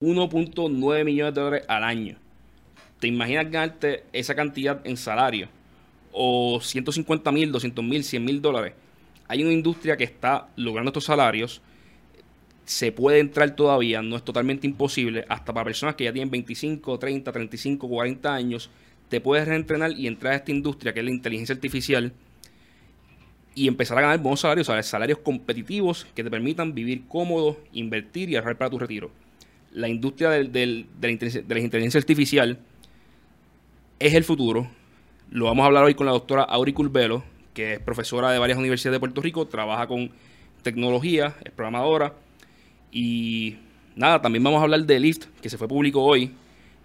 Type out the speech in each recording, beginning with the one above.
1.9 millones de dólares al año. ¿Te imaginas ganarte esa cantidad en salario? O 150 mil, 200 mil, 100 mil dólares. Hay una industria que está logrando estos salarios. Se puede entrar todavía, no es totalmente imposible. Hasta para personas que ya tienen 25, 30, 35, 40 años, te puedes reentrenar y entrar a esta industria que es la inteligencia artificial y empezar a ganar buenos salarios, salarios competitivos que te permitan vivir cómodo, invertir y ahorrar para tu retiro. La industria de, la inteligencia artificial es el futuro. Lo vamos a hablar hoy con la doctora Auricul Velo, que es profesora de varias universidades de Puerto Rico, trabaja con tecnología, es programadora. Y nada, también vamos a hablar de Lyft, que se fue público hoy.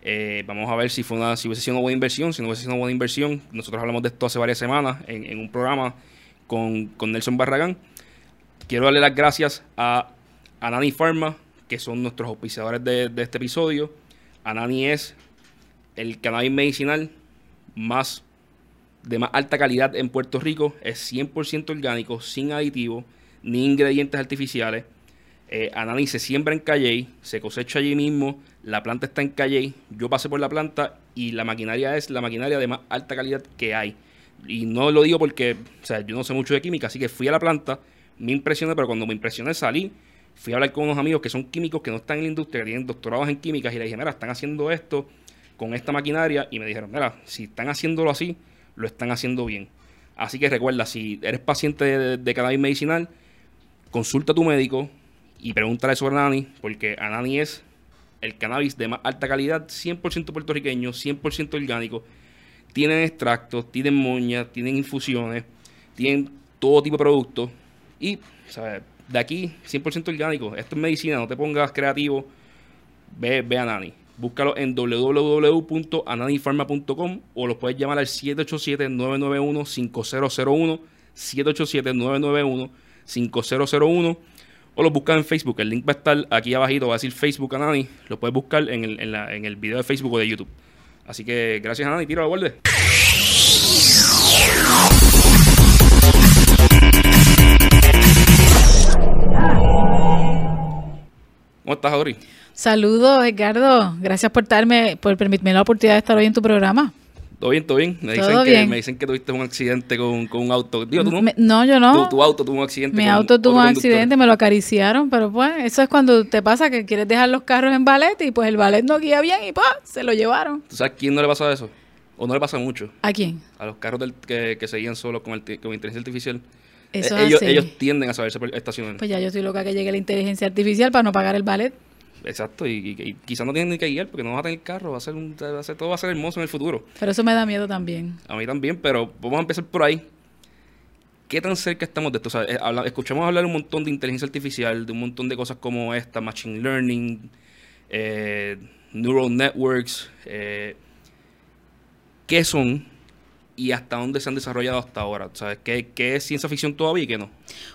Eh, vamos a ver si fue una, si hubiese sido una buena inversión, si no hubiese sido una buena inversión. Nosotros hablamos de esto hace varias semanas en, un programa con, Nelson Barragán. Quiero darle las gracias a Anani Pharma, que son nuestros auspiciadores de, este episodio. Anani es el cannabis medicinal más de más alta calidad en Puerto Rico. Es 100% orgánico, sin aditivos, ni ingredientes artificiales. Eh, Anani se siembra en Calley, se cosecha allí mismo, la planta está en Calley. Yo pasé por la planta y la maquinaria es la maquinaria de más alta calidad que hay. Y no lo digo porque, o sea, yo no sé mucho de química, así que fui a la planta, me impresioné, pero cuando me impresioné salí, fui a hablar con unos amigos que son químicos que no están en la industria, que tienen doctorados en químicas y le dije, mira, están haciendo esto con esta maquinaria y me dijeron, mira, si están haciéndolo así, lo están haciendo bien. Así que recuerda, si eres paciente de, cannabis medicinal, consulta a tu médico y pregúntale sobre Anani, porque Anani es el cannabis de más alta calidad, 100% puertorriqueño, 100% orgánico. Tienen extractos, tienen moñas, tienen infusiones, tienen todo tipo de productos. Y, ¿sabes? De aquí, 100% orgánico. Esto es medicina, no te pongas creativo. Ve, ve a Nani. Búscalo en www.ananifarma.com o los puedes llamar al 787-991-5001. 787-991-5001 o los buscas en Facebook. El link va a estar aquí abajito, va a decir Facebook Anani. Lo puedes buscar en el, en, en el video de Facebook o de YouTube. Así que gracias Anani, tiro la borde. ¿Cómo estás, Auri? Saludos, Edgardo. Gracias por darme, por permitirme la oportunidad de estar hoy en tu programa. Todo bien, todo bien. Me dicen, que, me dicen que tuviste un accidente con, un auto. ¿tú no? no, yo no. Tu, auto tuvo un accidente. Mi auto tuvo un accidente, me lo acariciaron, pero pues eso es cuando te pasa que quieres dejar los carros en ballet y pues el ballet no guía bien y pues se lo llevaron. ¿Tú sabes quién no le pasa eso? ¿O no le pasa mucho? ¿A quién? A los carros del, que, que seguían solo con, el, con inteligencia artificial. Eso ellos, ellos tienden a saberse estacionar. Pues ya yo estoy loca que llegue la inteligencia artificial para no pagar el ballet. Exacto, y, quizás no tienen ni que guiar porque no va a tener carro, va a ser, un, va a ser todo va a ser hermoso en el futuro. Pero eso me da miedo también. A mí también, pero vamos a empezar por ahí. ¿Qué tan cerca estamos de esto? O sea, eh, escuchamos hablar un montón de inteligencia artificial, de un montón de cosas como esta, machine learning, eh, neural networks. Eh, ¿Qué son? Y hasta dónde se han desarrollado hasta ahora? ¿Sabes qué, qué es ciencia ficción todavía y qué no?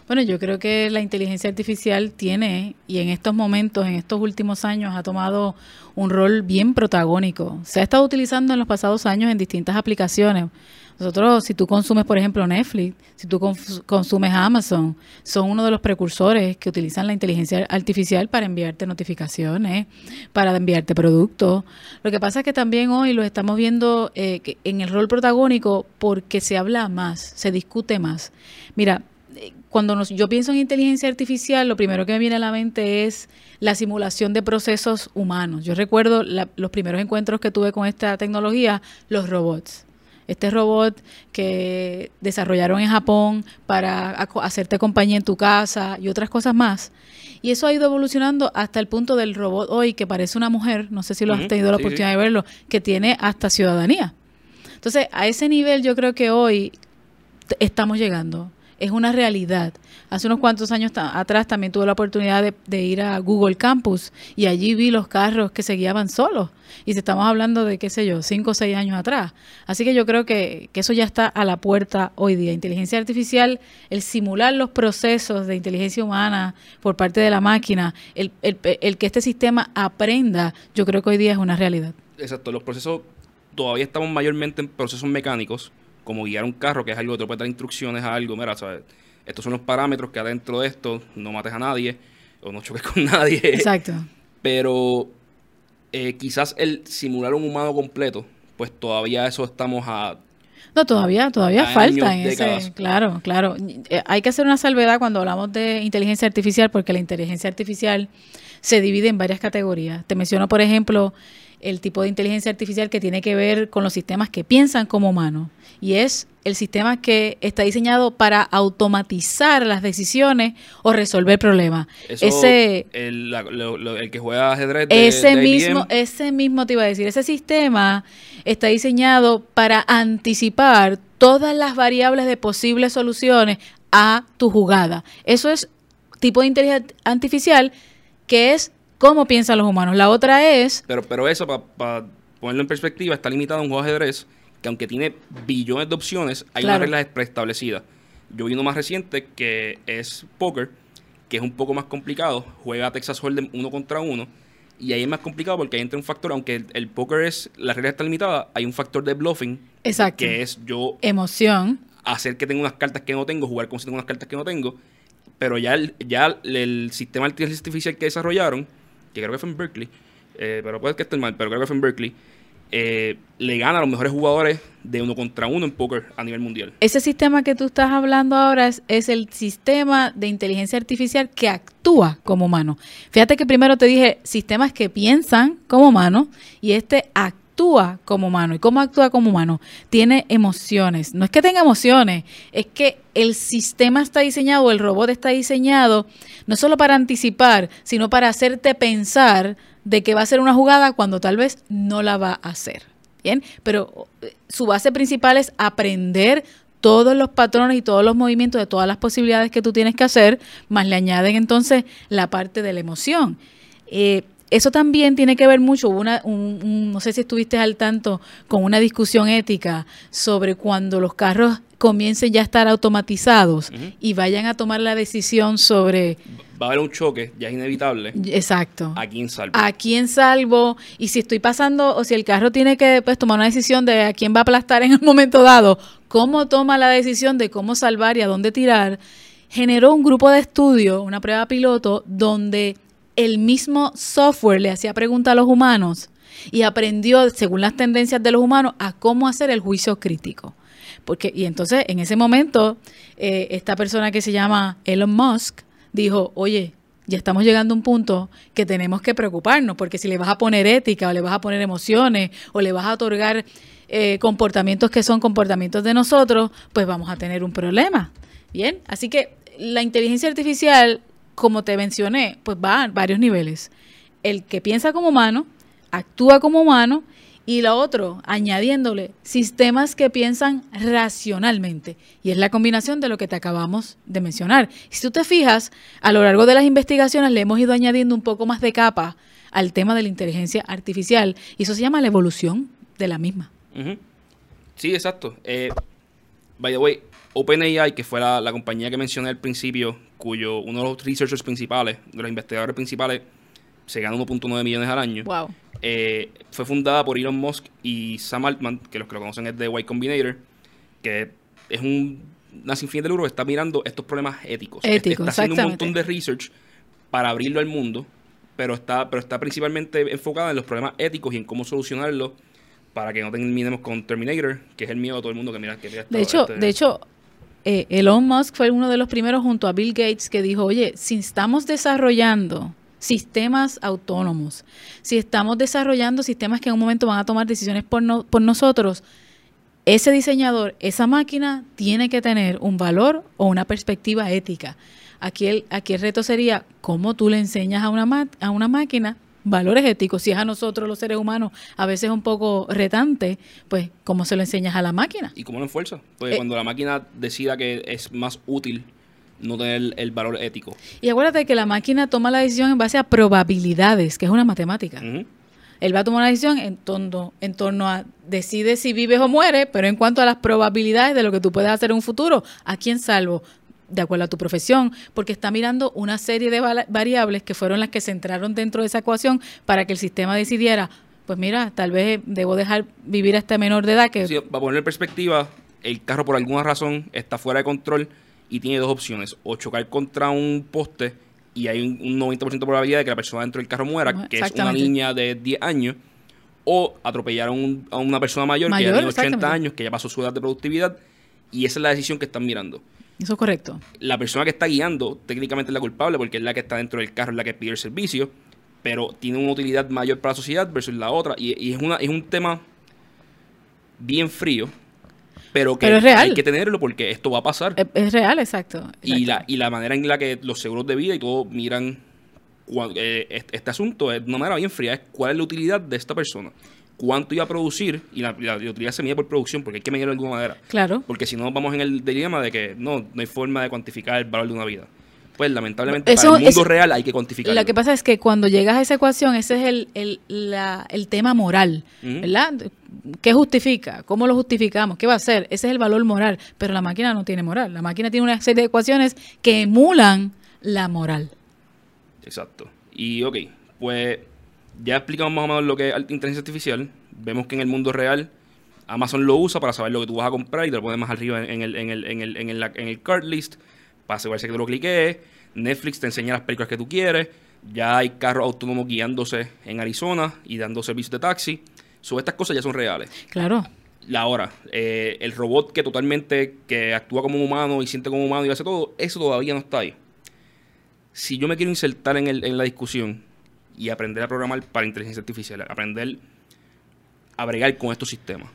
Bueno, yo creo que la inteligencia artificial tiene, y en estos momentos, en estos últimos años, ha tomado un rol bien protagónico. Se ha estado utilizando en los pasados años en distintas aplicaciones. Nosotros, si tú consumes, por ejemplo, Netflix, si tú consumes Amazon, son uno de los precursores que utilizan la inteligencia artificial para enviarte notificaciones, para enviarte productos. Lo que pasa es que también hoy lo estamos viendo eh, en el rol protagónico porque se habla más, se discute más. Mira, eh, cuando yo pienso en inteligencia artificial, lo primero que me viene a la mente es la simulación de procesos humanos. Yo recuerdo los primeros encuentros que tuve con esta tecnología, los robots este robot que desarrollaron en Japón para hacerte compañía en tu casa y otras cosas más. Y eso ha ido evolucionando hasta el punto del robot hoy que parece una mujer, no sé si lo has tenido la oportunidad de verlo, que tiene hasta ciudadanía. Entonces, a ese nivel yo creo que hoy estamos llegando es una realidad. Hace unos cuantos años atrás también tuve la oportunidad de, ir a Google Campus y allí vi los carros que se guiaban solos. Y si estamos hablando de, qué sé yo, cinco o seis años atrás. Así que yo creo que, eso ya está a la puerta hoy día. Inteligencia artificial, el simular los procesos de inteligencia humana por parte de la máquina, el, el que este sistema aprenda, yo creo que hoy día es una realidad. Exacto, los procesos todavía estamos mayormente en procesos mecánicos como guiar un carro, que es algo que te puede dar instrucciones a algo, ¿sabes? Estos son los parámetros que adentro de esto no mates a nadie o no choques con nadie. Exacto. Pero Eh, quizás el simular un humano completo, pues todavía eso estamos a no, todavía, todavía Años, falta en ese, décadas. claro, claro. Eh, Hay que hacer una salvedad cuando hablamos de inteligencia artificial, porque la inteligencia artificial se divide en varias categorías. Te menciono, por ejemplo, el tipo de inteligencia artificial que tiene que ver con los sistemas que piensan como humanos. Y es el sistema que está diseñado para automatizar las decisiones o resolver problemas. Eso, Ese, el, la- lo- lo- el que juega ajedrez de, ese de mismo, ese mismo te iba a decir, ese sistema está diseñado para anticipar todas las variables de posibles soluciones a tu jugada. Eso es tipo de inteligencia artificial que es cómo piensan los humanos. La otra es, Pero, pero eso, para ponerlo en perspectiva, está limitado a un juego de ajedrez que aunque tiene billones de opciones, hay Claro. unas reglas preestablecidas. Yo vi uno más reciente que es Poker, que es un poco más complicado. Juega Texas Hold'em uno contra uno. Y ahí es más complicado porque ahí entra un factor, aunque el, el póker es, la regla está limitada, hay un factor de bluffing, exacto, que es yo emoción. hacer que tenga unas cartas que no tengo, jugar como si tengo unas cartas que no tengo. Pero ya el, ya el, el sistema artificial que desarrollaron, que creo que fue en Berkeley, eh, pero puede que esté mal, pero creo que fue en Berkeley, eh, le gana a los mejores jugadores de uno contra uno en póker a nivel mundial. Ese sistema que tú estás hablando ahora es, el sistema de inteligencia artificial que actúa como humano. Fíjate que primero te dije sistemas que piensan como humano y este actúa como humano. ¿Y cómo actúa como humano? Tiene emociones. No es que tenga emociones, es que el sistema está diseñado, el robot está diseñado no solo para anticipar, sino para hacerte pensar de que va a hacer una jugada cuando tal vez no la va a hacer. Bien, pero eh, su base principal es aprender todos los patrones y todos los movimientos de todas las posibilidades que tú tienes que hacer, más le añaden entonces la parte de la emoción. Eh, eso también tiene que ver mucho, una, un- un- no sé si estuviste al tanto con una discusión ética sobre cuando los carros comiencen ya a estar automatizados y vayan a tomar la decisión sobre, Va a haber un choque, ya es inevitable. exacto, ¿A quién salvo? a quién salvo y si estoy pasando o si el carro tiene que pues, tomar una decisión de a quién va a aplastar en el momento dado, cómo toma la decisión de cómo salvar y a dónde tirar, generó un grupo de estudio, una prueba piloto, donde el mismo software le hacía preguntas a los humanos y aprendió, según las tendencias de los humanos, a cómo hacer el juicio crítico. Porque, y entonces, en ese momento, eh, esta persona que se llama Elon Musk dijo, oye, ya estamos llegando a un punto que tenemos que preocuparnos, porque si le vas a poner ética o le vas a poner emociones o le vas a otorgar eh, comportamientos que son comportamientos de nosotros, pues vamos a tener un problema. Bien, así que la inteligencia artificial, como te mencioné, pues va a varios niveles. El que piensa como humano, actúa como humano y lo otro, añadiéndole sistemas que piensan racionalmente. Y es la combinación de lo que te acabamos de mencionar. Si tú te fijas, a lo largo de las investigaciones le hemos ido añadiendo un poco más de capa al tema de la inteligencia artificial y eso se llama la evolución de la misma. Sí, exacto. Eh, by the way, OpenAI, que fue la compañía que mencioné al principio, cuyo uno de los researchers principales, de los investigadores principales, se gana 1.9 millones al año. Wow. Eh, fue fundada por Elon Musk y Sam Altman, que los que lo conocen es de Y Combinator, que es un, una sinfín de lucro que está mirando estos problemas éticos. Éticos, está haciendo un montón de research para abrirlo al mundo, pero está, pero está principalmente enfocada en los problemas éticos y en cómo solucionarlos para que no terminemos con Terminator, que es el miedo de todo el mundo que mira que mira De hecho, este- de hecho, eh, Elon Musk fue uno de los primeros junto a Bill Gates que dijo, oye, si estamos desarrollando sistemas autónomos, si estamos desarrollando sistemas que en un momento van a tomar decisiones por, no- por nosotros, ese diseñador, esa máquina tiene que tener un valor o una perspectiva ética. Aquí el, aquí el reto sería cómo tú le enseñas a una, ma- a una máquina valores éticos. Si es a nosotros los seres humanos a veces un poco retante, pues cómo se lo enseñas a la máquina. ¿Y cómo lo enfuerza? Porque Eh, cuando la máquina decida que es más útil no tener el, el valor ético. Y acuérdate que la máquina toma la decisión en base a probabilidades, que es una matemática. Él va a tomar una decisión en torno, en torno a decide si vives o mueres, pero en cuanto a las probabilidades de lo que tú puedes hacer en un futuro, ¿a quién salvo? De acuerdo a tu profesión, porque está mirando una serie de variables que fueron las que se entraron dentro de esa ecuación para que el sistema decidiera, pues mira, tal vez debo dejar vivir a este menor de edad que Sí, para poner en perspectiva, el carro por alguna razón está fuera de control y tiene dos opciones. O chocar contra un poste y hay un, un 90% de probabilidad de que la persona dentro del carro muera, que es una niña de 10 años, o atropellar a, un- a una persona mayor, que Mayor, ya tiene 80 exactamente. años, que ya pasó su edad de productividad, y esa es la decisión que están mirando. Eso es correcto. La persona que está guiando técnicamente es la culpable porque es la que está dentro del carro, es la que pide el servicio, pero tiene una utilidad mayor para la sociedad versus la otra. Y, y es, una, es un tema bien frío, pero que Pero es real. hay que tenerlo porque esto va a pasar. Es, es real, exacto. Y la, y la manera en la que los seguros de vida y todo miran eh, este, este asunto es de una manera bien fría, es cuál es la utilidad de esta persona, cuánto iba a producir, y la, y la utilidad se mide por producción, porque hay que medirlo de alguna manera. Claro. Porque si no, vamos en el dilema de que no, no hay forma de cuantificar el valor de una vida. Pues lamentablemente Eso para el mundo es- real hay que cuantificarlo. Lo que pasa es que cuando llegas a esa ecuación, ese es el, el, la- el tema moral. ¿verdad? ¿Qué justifica? ¿Cómo lo justificamos? ¿Qué va a hacer? Ese es el valor moral. Pero la máquina no tiene moral. La máquina tiene una serie de ecuaciones que emulan la moral. Exacto. Y ok, pues ya explicamos más o menos lo que es inteligencia artificial. Vemos que en el mundo real Amazon lo usa para saber lo que tú vas a comprar y te lo pone más arriba en el, en el, en el, en el, en el cart list para asegurarse que tú lo cliques. Netflix te enseña las películas que tú quieres. Ya hay carros autónomos guiándose en Arizona y dando servicios de taxi. So, estas cosas ya son reales. Claro. La hora, eh, el robot que totalmente, que actúa como un humano y siente como un humano y hace todo, eso todavía no está ahí. Si yo me quiero insertar en, el- en la discusión y aprender a programar para inteligencia artificial, aprender a bregar con estos sistemas,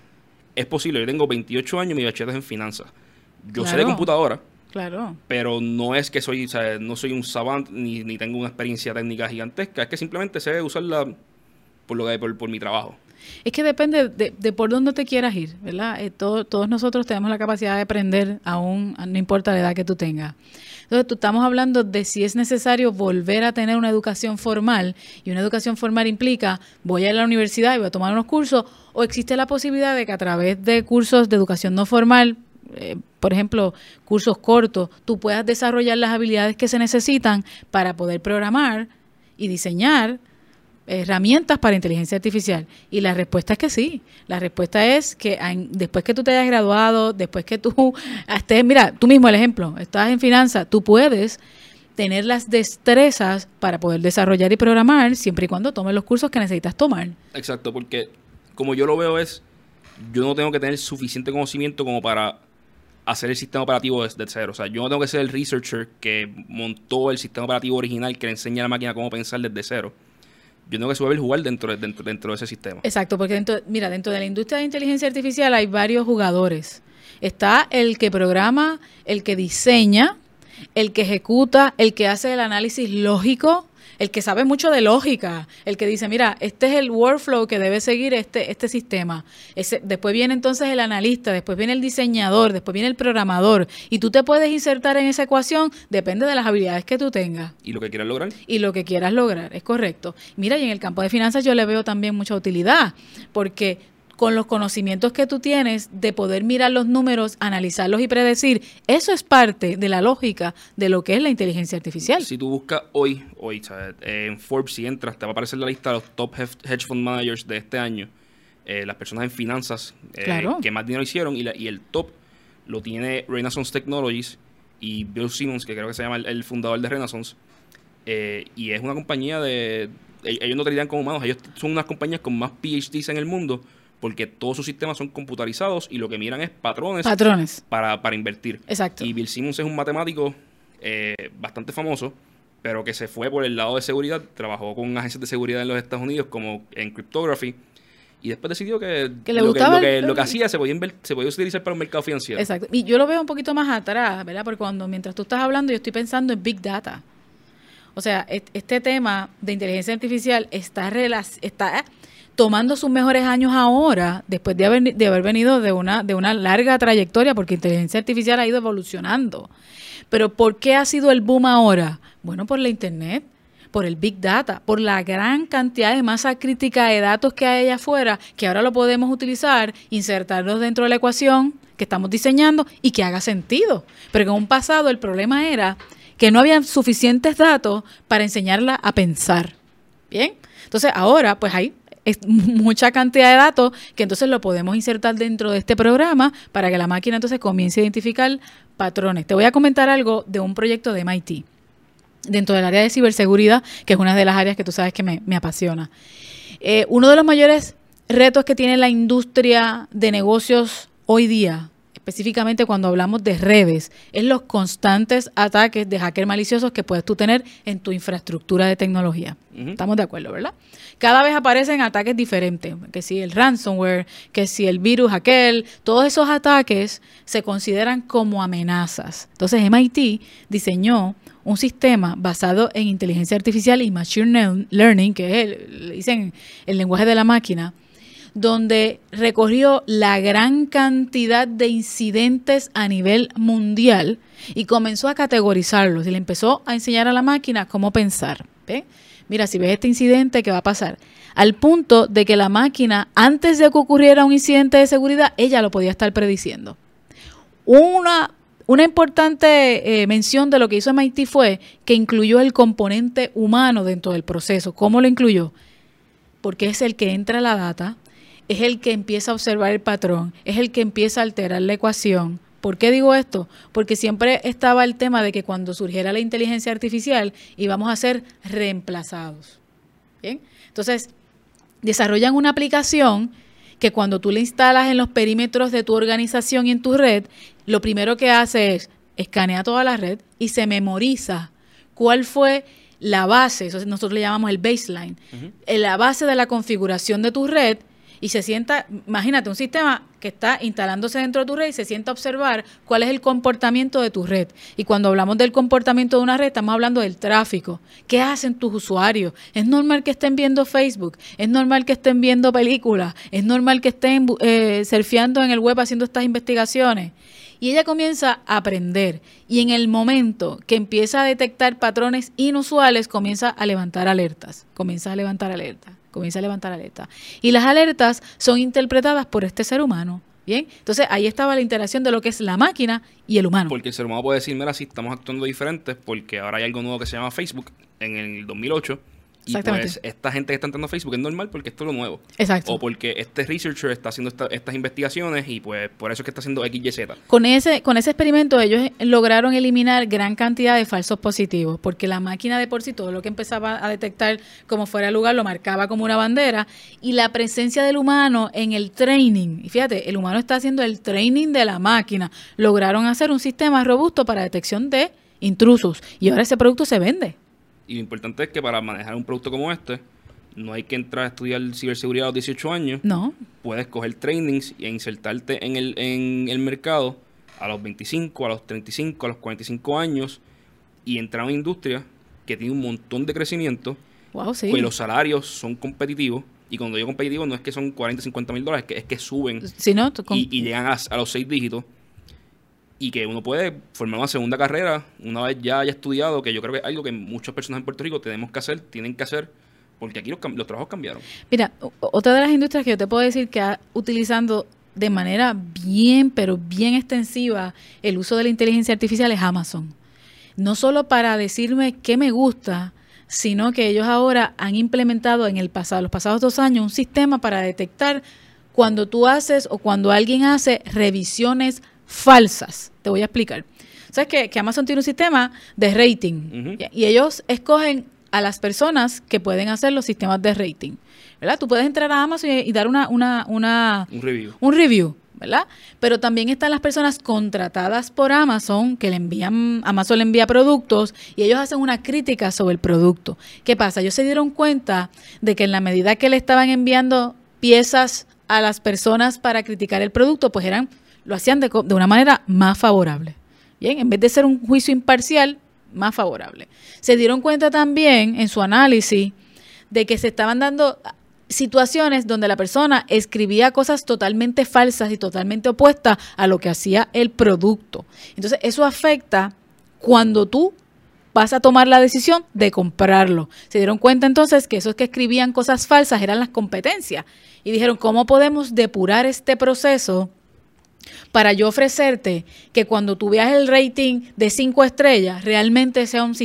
es posible. Yo tengo 28 años mi bachillerato es en finanzas. Yo sé de computadora, Claro. pero no es que soy, o sea, no soy un savant ni, ni tengo una experiencia técnica gigantesca, es que simplemente sé usarla por, lo que, por, por mi trabajo. Es que depende de, de por dónde te quieras ir, ¿verdad? Eh, todo- todos nosotros tenemos la capacidad de aprender aún, no importa la edad que tú tengas. Entonces, tú estamos hablando de si es necesario volver a tener una educación formal, y una educación formal implica, voy a la universidad y voy a tomar unos cursos, o existe la posibilidad de que a través de cursos de educación no formal, eh, por ejemplo, cursos cortos, tú puedas desarrollar las habilidades que se necesitan para poder programar y diseñar herramientas para inteligencia artificial? Y la respuesta es que sí. La respuesta es que después que tú te hayas graduado, después que tú estés, mira, tú mismo el ejemplo, estás en finanzas, tú puedes tener las destrezas para poder desarrollar y programar siempre y cuando tomes los cursos que necesitas tomar. Exacto, porque como yo lo veo es, yo no tengo que tener suficiente conocimiento como para hacer el sistema operativo desde cero. O sea, yo no tengo que ser el researcher que montó el sistema operativo original que le enseña a la máquina cómo pensar desde cero. Yo tengo que saber jugar dentro, de- dentro, dentro de ese sistema. Exacto, porque dentro, mira, dentro de la industria de inteligencia artificial hay varios jugadores. Está el que programa, el que diseña, el que ejecuta, el que hace el análisis lógico, el que sabe mucho de lógica, el que dice, mira, este es el workflow que debe seguir este, este sistema. Ese, después viene entonces el analista, después viene el diseñador, después viene el programador. Y tú te puedes insertar en esa ecuación, depende de las habilidades que tú tengas Y lo que quieras lograr. y lo que quieras lograr, es correcto. Mira, y en el campo de finanzas yo le veo también mucha utilidad, porque con los conocimientos que tú tienes de poder mirar los números, analizarlos y predecir, eso es parte de la lógica de lo que es la inteligencia artificial. Si tú buscas hoy, hoy ¿sabes? En Forbes, si entras, te va a aparecer la lista de los top hedge fund managers de este año. Eh, las personas en finanzas eh, Claro. que más dinero hicieron. Y, la- y el top lo tiene Renaissance Technologies y Bill Simmons, que creo que se llama el, el fundador de Renaissance. Eh, y es una compañía de... Ellos no te lidian con humanos, ellos son unas compañías con más PhDs en el mundo porque todos sus sistemas son computarizados y lo que miran es patrones Patrones. para, para invertir. Exacto. Y Bill Simmons es un matemático eh, bastante famoso, pero que se fue por el lado de seguridad, trabajó con agencias de seguridad en los Estados Unidos como en cryptography y después decidió que, Que le lo, que, lo, que, el- lo que hacía se podía, se podía utilizar para un mercado financiero. Exacto. Y yo lo veo un poquito más atrás, ¿verdad? Porque cuando mientras tú estás hablando, yo estoy pensando en Big Data. O sea, este tema de inteligencia artificial está, está tomando sus mejores años ahora, después de haber, venido de una, de una larga trayectoria, porque inteligencia artificial ha ido evolucionando. Pero ¿por qué ha sido el boom ahora? Bueno, por la Internet, por el Big Data, por la gran cantidad de masa crítica de datos que hay allá afuera, que ahora lo podemos utilizar, insertarlos dentro de la ecuación que estamos diseñando y que haga sentido. Pero en un pasado el problema era que no había suficientes datos para enseñarla a pensar. Bien, entonces ahora pues hay es mucha cantidad de datos que entonces lo podemos insertar dentro de este programa para que la máquina entonces comience a identificar patrones. Te voy a comentar algo de un proyecto de MIT. dentro del área de ciberseguridad, que es una de las áreas que tú sabes que me, apasiona. Eh, uno de los mayores retos que tiene la industria de negocios hoy día, específicamente cuando hablamos de redes, es los constantes ataques de hackers maliciosos que puedes tú tener en tu infraestructura de tecnología. Estamos de acuerdo, ¿verdad? Cada vez aparecen ataques diferentes, que si el ransomware, que si el virus aquel, todos esos ataques se consideran como amenazas. Entonces MIT diseñó un sistema basado en inteligencia artificial y machine learning, que es el, dicen el lenguaje de la máquina, donde recorrió la gran cantidad de incidentes a nivel mundial y comenzó a categorizarlos y le empezó a enseñar a la máquina cómo pensar. Mira, si ves este incidente, ¿qué va a pasar? Al punto de que la máquina, antes de que ocurriera un incidente de seguridad, ella lo podía estar prediciendo. Una, una importante eh, mención de lo que hizo MIT fue que incluyó el componente humano dentro del proceso. ¿Cómo lo incluyó? Porque es el que entra la data, es el que empieza a observar el patrón, es el que empieza a alterar la ecuación. ¿Por qué digo esto? Porque siempre estaba el tema de que cuando surgiera la inteligencia artificial íbamos a ser reemplazados. ¿Bien? Entonces, desarrollan una aplicación que cuando tú la instalas en los perímetros de tu organización y en tu red, lo primero que hace es escanea toda la red y se memoriza cuál fue la base, eso nosotros le llamamos el baseline, la base de la configuración de tu red y se sienta, imagínate, un sistema que está instalándose dentro de tu red y se sienta a observar cuál es el comportamiento de tu red. Y cuando hablamos del comportamiento de una red, estamos hablando del tráfico. ¿Qué hacen tus usuarios? Es normal que estén viendo Facebook, es normal que estén viendo películas, es normal que estén eh, surfeando en el web haciendo estas investigaciones. Y ella comienza a aprender y en el momento que empieza a detectar patrones inusuales, comienza a levantar alertas, comienza a levantar alertas comienza a levantar alerta. Y las alertas son interpretadas por este ser humano. Bien, entonces ahí estaba la interacción de lo que es la máquina y el humano. Porque el ser humano puede decir, mira, sí, estamos actuando diferentes porque ahora hay algo nuevo que se llama Facebook en el 2008 y pues esta gente que está entrando a Facebook es normal porque esto es lo nuevo. Exacto. O porque este researcher está haciendo estas investigaciones y pues por eso es que está haciendo XYZ. Con ese, con ese experimento ellos lograron eliminar gran cantidad de falsos positivos porque la máquina de por sí todo lo que empezaba a detectar como fuera el lugar lo marcaba como una bandera y la presencia del humano en el training, y fíjate, el humano está haciendo el training de la máquina, lograron hacer un sistema robusto para detección de intrusos y ahora ese producto se vende. Y lo importante es que para manejar un producto como este, no hay que entrar a estudiar ciberseguridad a los 18 años. No. Puedes coger trainings y insertarte en el, en el mercado a los 25, a los 35, a los 45 años y entrar a una industria que tiene un montón de crecimiento. Wow, sí. Pues los salarios son competitivos. Y cuando digo competitivos no es que son 40, 50 mil dólares, es que, suben y, y, llegan a, a los seis dígitos y que uno puede formar una segunda carrera una vez ya haya estudiado, que yo creo que es algo que muchas personas en Puerto Rico tenemos que hacer, tienen que hacer, porque aquí los, trabajos cambiaron. Mira, otra de las industrias que yo te puedo decir que ha utilizando de manera bien, pero bien extensiva el uso de la inteligencia artificial es Amazon. No solo para decirme qué me gusta, sino que ellos ahora han implementado en el pasado, los pasados dos años, un sistema para detectar cuando tú haces o cuando alguien hace revisiones falsas. Te voy a explicar. Sabes que, que Amazon tiene un sistema de rating y ellos escogen a las personas que pueden hacer los sistemas de rating. ¿verdad? Tú puedes entrar a Amazon y, dar una, una, una, un review. Un review. ¿verdad? Pero también están las personas contratadas por Amazon, que le envían, Amazon le envía productos y ellos hacen una crítica sobre el producto. ¿Qué pasa? Ellos se dieron cuenta de que en la medida que le estaban enviando piezas a las personas para criticar el producto, pues eran lo hacían de, una manera más favorable. Bien, en vez de ser un juicio imparcial, más favorable. Se dieron cuenta también en su análisis de que se estaban dando situaciones donde la persona escribía cosas totalmente falsas y totalmente opuestas a lo que hacía el producto. Entonces, eso afecta cuando tú vas a tomar la decisión de comprarlo. Se dieron cuenta entonces que esos que escribían cosas falsas eran las competencias y dijeron, ¿cómo podemos depurar este proceso para yo ofrecerte que cuando tú veas el rating de cinco estrellas, realmente sea un,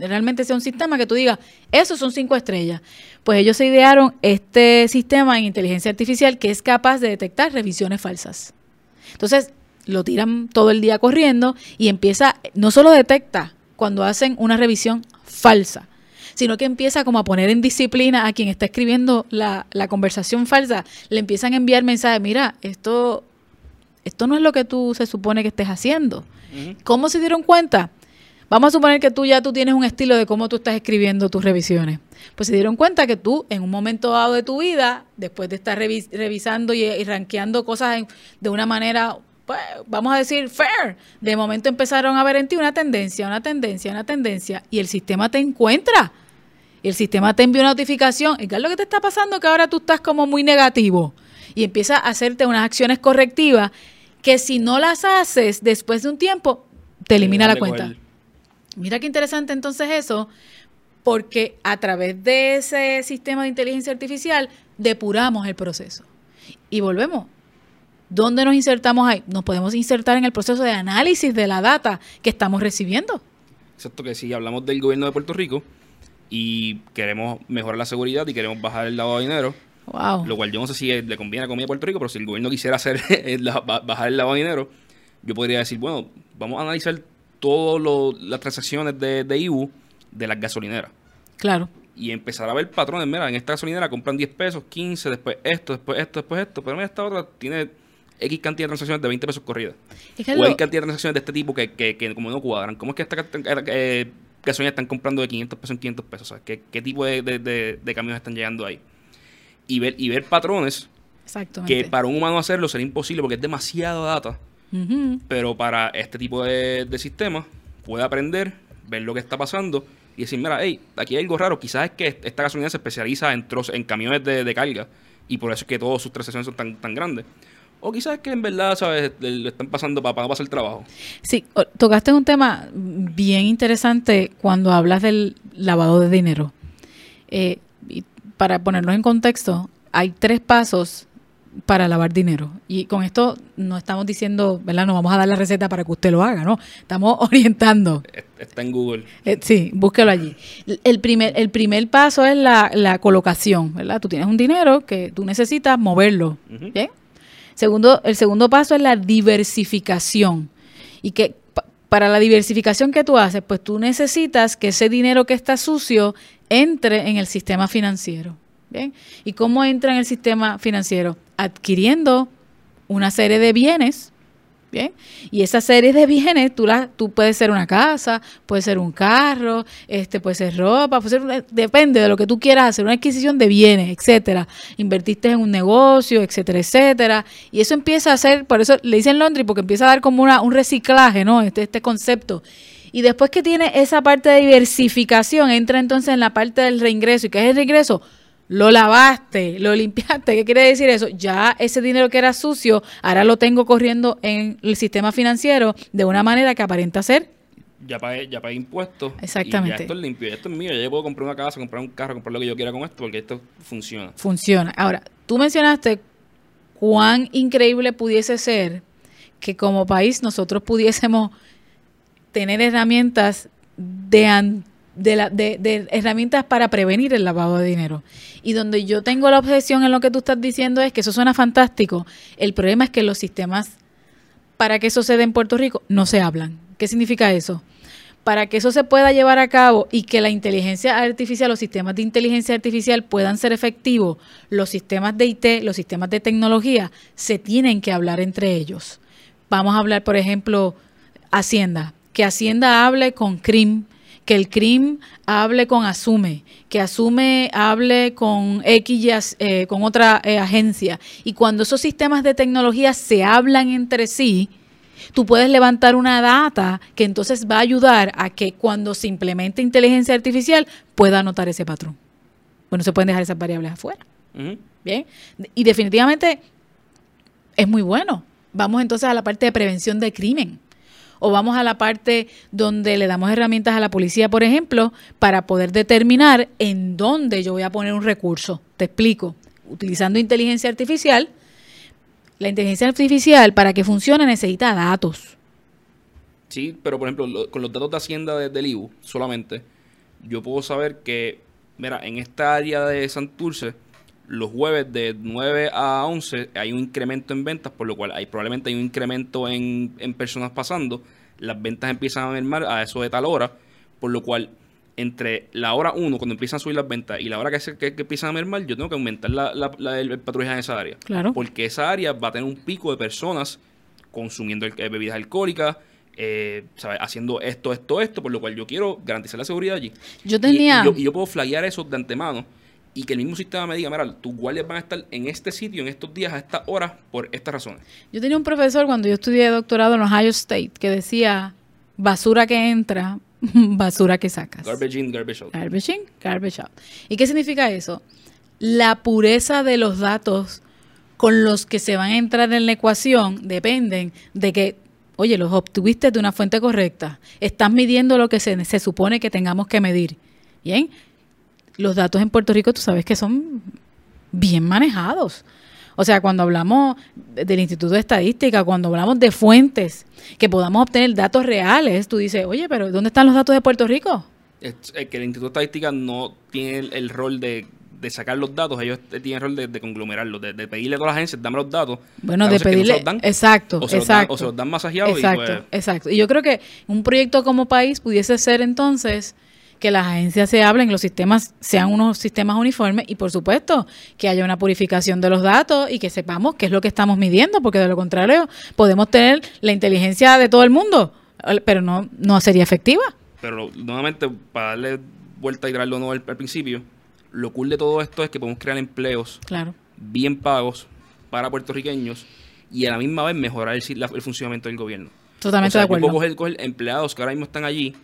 realmente sea un sistema que tú digas, esos son cinco estrellas. Pues ellos se idearon este sistema en inteligencia artificial que es capaz de detectar revisiones falsas. Entonces, lo tiran todo el día corriendo y empieza, no solo detecta, cuando hacen una revisión falsa, sino que empieza como a poner en disciplina a quien está escribiendo la, la conversación falsa, le empiezan a enviar mensajes, mira, esto, esto no es lo que tú se supone que estés haciendo. ¿Cómo se dieron cuenta? Vamos a suponer que tú ya tú tienes un estilo de cómo tú estás escribiendo tus revisiones. Pues se dieron cuenta que tú en un momento dado de tu vida, después de estar revisando y, y rankeando cosas de una manera pues, vamos a decir, fair. De momento empezaron a ver en ti una tendencia, una tendencia, una tendencia, y el sistema te encuentra. Y el sistema te envía una notificación. ¿Qué es lo que te está pasando? Que ahora tú estás como muy negativo. Y empieza a hacerte unas acciones correctivas que si no las haces después de un tiempo, te elimina la cuenta. Mira qué interesante entonces eso, porque a través de ese sistema de inteligencia artificial depuramos el proceso. Y volvemos, ¿Dónde nos insertamos ahí? Nos podemos insertar en el proceso de análisis de la data que estamos recibiendo. Exacto, que si hablamos del gobierno de Puerto Rico y queremos mejorar la seguridad y queremos bajar el lavado de dinero, wow. lo cual yo no sé si le conviene a la comida de Puerto Rico, pero si el gobierno quisiera hacer bajar el lavado de dinero, yo podría decir, bueno, vamos a analizar todas las transacciones de, de IBU de las gasolineras. Claro y empezar a ver patrones. Mira, en esta gasolinera compran 10 pesos, 15, después esto, después esto, después esto. Pero en esta otra tiene X cantidad de transacciones de 20 pesos corridas. o X cantidad de transacciones de este tipo que, que, que como no cuadran. ¿Cómo es que esta eh, gasolina están comprando de 500 pesos en 500 pesos? O sea, ¿qué, qué tipo de, de, camiones están llegando ahí? Y ver, y ver patrones que para un humano hacerlo sería imposible porque es demasiada data. Pero para este tipo de, de sistemas puede aprender, ver lo que está pasando y decir, mira, hey, aquí hay algo raro. Quizás es que esta gasolina se especializa en, en camiones de, de carga y por eso es que todas sus transacciones son tan, tan grandes. O quizás que en verdad, ¿sabes? Le están pasando para, no pasar el trabajo. Sí, tocaste un tema bien interesante cuando hablas del lavado de dinero. Eh, para ponernos en contexto, hay tres pasos para lavar dinero. Y con esto no estamos diciendo, ¿verdad? No vamos a dar la receta para que usted lo haga, ¿no? Estamos orientando. Está en Google. Eh, sí, búsquelo allí. El primer, el primer paso es la, la, colocación, ¿verdad? Tú tienes un dinero que tú necesitas moverlo, ¿bien? Segundo, el segundo paso es la diversificación. Y que para la diversificación que tú haces, pues tú necesitas que ese dinero que está sucio entre en el sistema financiero. ¿Bien? ¿Y cómo entra en el sistema financiero? Adquiriendo una serie de bienes Bien. Y esa serie de bienes, tú, la, tú puedes ser una casa, puede ser un carro, este puede ser ropa, puede ser, depende de lo que tú quieras hacer, una adquisición de bienes, etcétera. Invertiste en un negocio, etcétera, etcétera. Y eso empieza a ser, por eso le dicen Londres, porque empieza a dar como una, un reciclaje, ¿no? Este, este concepto. Y después que tiene esa parte de diversificación, entra entonces en la parte del reingreso. ¿Y qué es el reingreso? lo lavaste, lo limpiaste. ¿Qué quiere decir eso? Ya ese dinero que era sucio, ahora lo tengo corriendo en el sistema financiero de una manera que aparenta ser. Ya pagué, ya pagué impuestos. Exactamente. Y ya esto es limpio, ya esto es mío. Ya puedo comprar una casa, comprar un carro, comprar lo que yo quiera con esto, porque esto funciona. Funciona. Ahora, tú mencionaste cuán increíble pudiese ser que como país nosotros pudiésemos tener herramientas de de, la, de, herramientas para prevenir el lavado de dinero. Y donde yo tengo la obsesión en lo que tú estás diciendo es que eso suena fantástico. El problema es que los sistemas para que eso se dé en Puerto Rico no se hablan. ¿Qué significa eso? Para que eso se pueda llevar a cabo y que la inteligencia artificial, los sistemas de inteligencia artificial puedan ser efectivos, los sistemas de IT, los sistemas de tecnología, se tienen que hablar entre ellos. Vamos a hablar, por ejemplo, Hacienda. Que Hacienda hable con CRIM, que el CRIM hable con Asume, que Asume hable con X, eh, con otra eh, agencia. Y cuando esos sistemas de tecnología se hablan entre sí, tú puedes levantar una data que entonces va a ayudar a que cuando se implemente inteligencia artificial pueda anotar ese patrón. Bueno, se pueden dejar esas variables afuera. Bien. Y definitivamente es muy bueno. Vamos entonces a la parte de prevención de crimen o vamos a la parte donde le damos herramientas a la policía, por ejemplo, para poder determinar en dónde yo voy a poner un recurso. Te explico. Utilizando inteligencia artificial, la inteligencia artificial para que funcione necesita datos. Sí, pero por ejemplo, con los datos de Hacienda del IBU solamente, yo puedo saber que, mira, en esta área de Santurce, los jueves de 9 a 11 hay un incremento en ventas, por lo cual hay probablemente hay un incremento en, en personas pasando. las ventas empiezan a mermar a eso de tal hora, por lo cual entre la hora 1, cuando empiezan a subir las ventas, y la hora que, se, que, empiezan a mermar, yo tengo que aumentar la, la, el, patrullaje en esa área. Claro. Porque esa área va a tener un pico de personas consumiendo eh, bebidas alcohólicas, eh, haciendo esto, esto, esto, por lo cual yo quiero garantizar la seguridad allí. Yo tenía... Y, yo, puedo flaguear eso de antemano y que el mismo sistema me diga, mira, tus guardias van a estar en este sitio, en estos días, a esta hora, por estas razones. Yo tenía un profesor cuando yo estudié doctorado en Ohio State que decía, basura que entra, basura que sacas. Garbage in, garbage out. Garbage in, garbage out. ¿Y qué significa eso? La pureza de los datos con los que se van a entrar en la ecuación dependen de que, oye, los obtuviste de una fuente correcta. Estás midiendo lo que se, se supone que tengamos que medir. Bien, los datos en Puerto Rico tú sabes que son bien manejados. O sea, cuando hablamos del Instituto de Estadística, cuando hablamos de fuentes, que podamos obtener datos reales, tú dices, oye, pero ¿dónde están los datos de Puerto Rico? Es, que el Instituto de Estadística no tiene el, rol de, sacar los datos, ellos tienen el rol de, conglomerarlos, de, pedirle a todas las agencias, dame los datos. Bueno, de pedirle, exacto, o se exacto. o se los dan masajeados. Exacto, y pues, exacto. Y yo creo que un proyecto como país pudiese ser entonces que las agencias se hablen, los sistemas sean unos sistemas uniformes y por supuesto que haya una purificación de los datos y que sepamos qué es lo que estamos midiendo, porque de lo contrario podemos tener la inteligencia de todo el mundo, pero no, no sería efectiva. Pero nuevamente, para darle vuelta y traerlo nuevo al, principio, lo cool de todo esto es que podemos crear empleos claro. bien pagos para puertorriqueños y a la misma vez mejorar el, el funcionamiento del gobierno. Totalmente de acuerdo. Yo coger empleados que ahora mismo están allí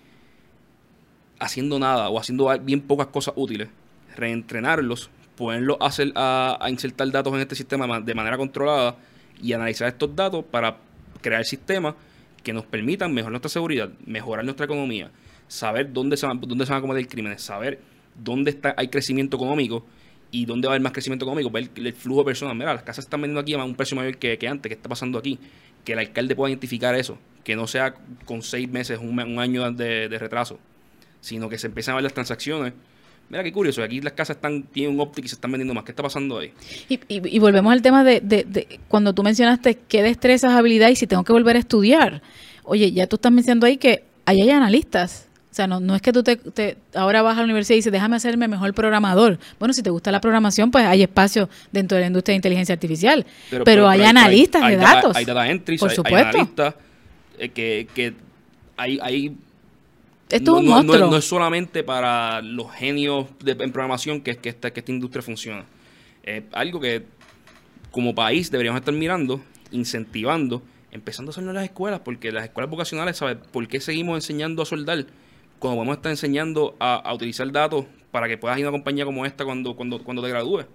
haciendo nada o haciendo bien pocas cosas útiles, reentrenarlos, ponerlos a, hacer, a, insertar datos en este sistema de manera controlada y analizar estos datos para crear sistemas que nos permitan mejorar nuestra seguridad, mejorar nuestra economía, saber dónde se van, dónde se van a cometer crímenes, saber dónde está, hay crecimiento económico y dónde va a haber más crecimiento económico, ver el, flujo de personas. Mira, las casas están vendiendo aquí a un precio mayor que, antes, ¿qué está pasando aquí? Que el alcalde pueda identificar eso, que no sea con seis meses, un, año de retraso sino que se empiezan a ver las transacciones. Mira qué curioso, aquí las casas están tienen un óptico y se están vendiendo más. ¿Qué está pasando ahí? Y, y, volvemos al tema de, de, cuando tú mencionaste qué destrezas, habilidad y si tengo que volver a estudiar. Oye, ya tú estás mencionando ahí que ahí hay analistas. O sea, no, no es que tú te, ahora vas a la universidad y dices, déjame hacerme mejor programador. Bueno, si te gusta la programación, pues hay espacio dentro de la industria de inteligencia artificial. Pero, hay, analistas de datos. hay data entries, Por supuesto. analistas eh, que, que hay, hay esto no, es un No, es solamente para los genios de, en programación que, que, esta, que esta industria funciona. Es algo que como país deberíamos estar mirando, incentivando, empezando a hacerlo en las escuelas, porque las escuelas vocacionales, ¿sabes? ¿Por qué seguimos enseñando a soldar cuando vamos a estar enseñando a, utilizar datos para que puedas ir a una compañía como esta cuando, cuando, cuando te gradúes?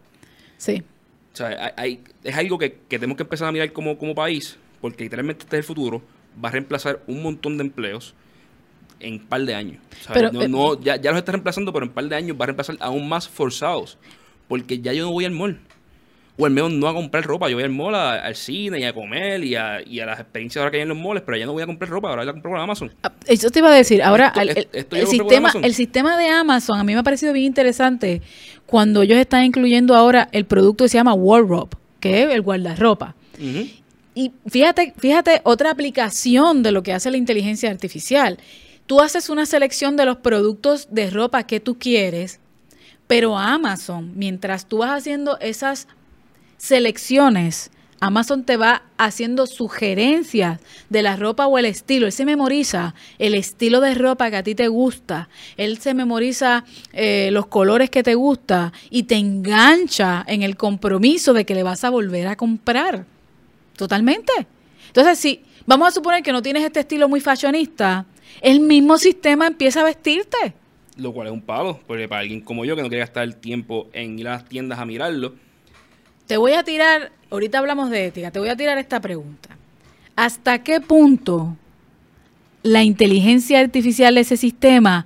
Sí. O sea, hay, es algo que, que, tenemos que empezar a mirar como, como país, porque literalmente este es el futuro, va a reemplazar un montón de empleos en un par de años. Pero, no, eh, no, ya, ya los está reemplazando, pero en un par de años va a reemplazar aún más forzados. Porque ya yo no voy al mall. O al menos no a comprar ropa. Yo voy al mall, al cine y a comer y a, y a las experiencias ahora que hay en los malls, pero ya no voy a comprar ropa, ahora la compro por Amazon. Ah, eso te iba a decir. Ahora, el, sistema, el sistema de Amazon a mí me ha parecido bien interesante cuando ellos están incluyendo ahora el producto que se llama Wardrobe, que es el guardarropa. Y fíjate, fíjate otra aplicación de lo que hace la inteligencia artificial. Tú haces una selección de los productos de ropa que tú quieres, pero Amazon, mientras tú vas haciendo esas selecciones, Amazon te va haciendo sugerencias de la ropa o el estilo. Él se memoriza el estilo de ropa que a ti te gusta. Él se memoriza eh, los colores que te gusta y te engancha en el compromiso de que le vas a volver a comprar. Totalmente. Entonces, si vamos a suponer que no tienes este estilo muy fashionista, el mismo sistema empieza a vestirte. Lo cual es un palo, porque para alguien como yo que no quiere gastar el tiempo en ir a las tiendas a mirarlo. Te voy a tirar, ahorita hablamos de ética, te voy a tirar esta pregunta. ¿Hasta qué punto la inteligencia artificial de ese sistema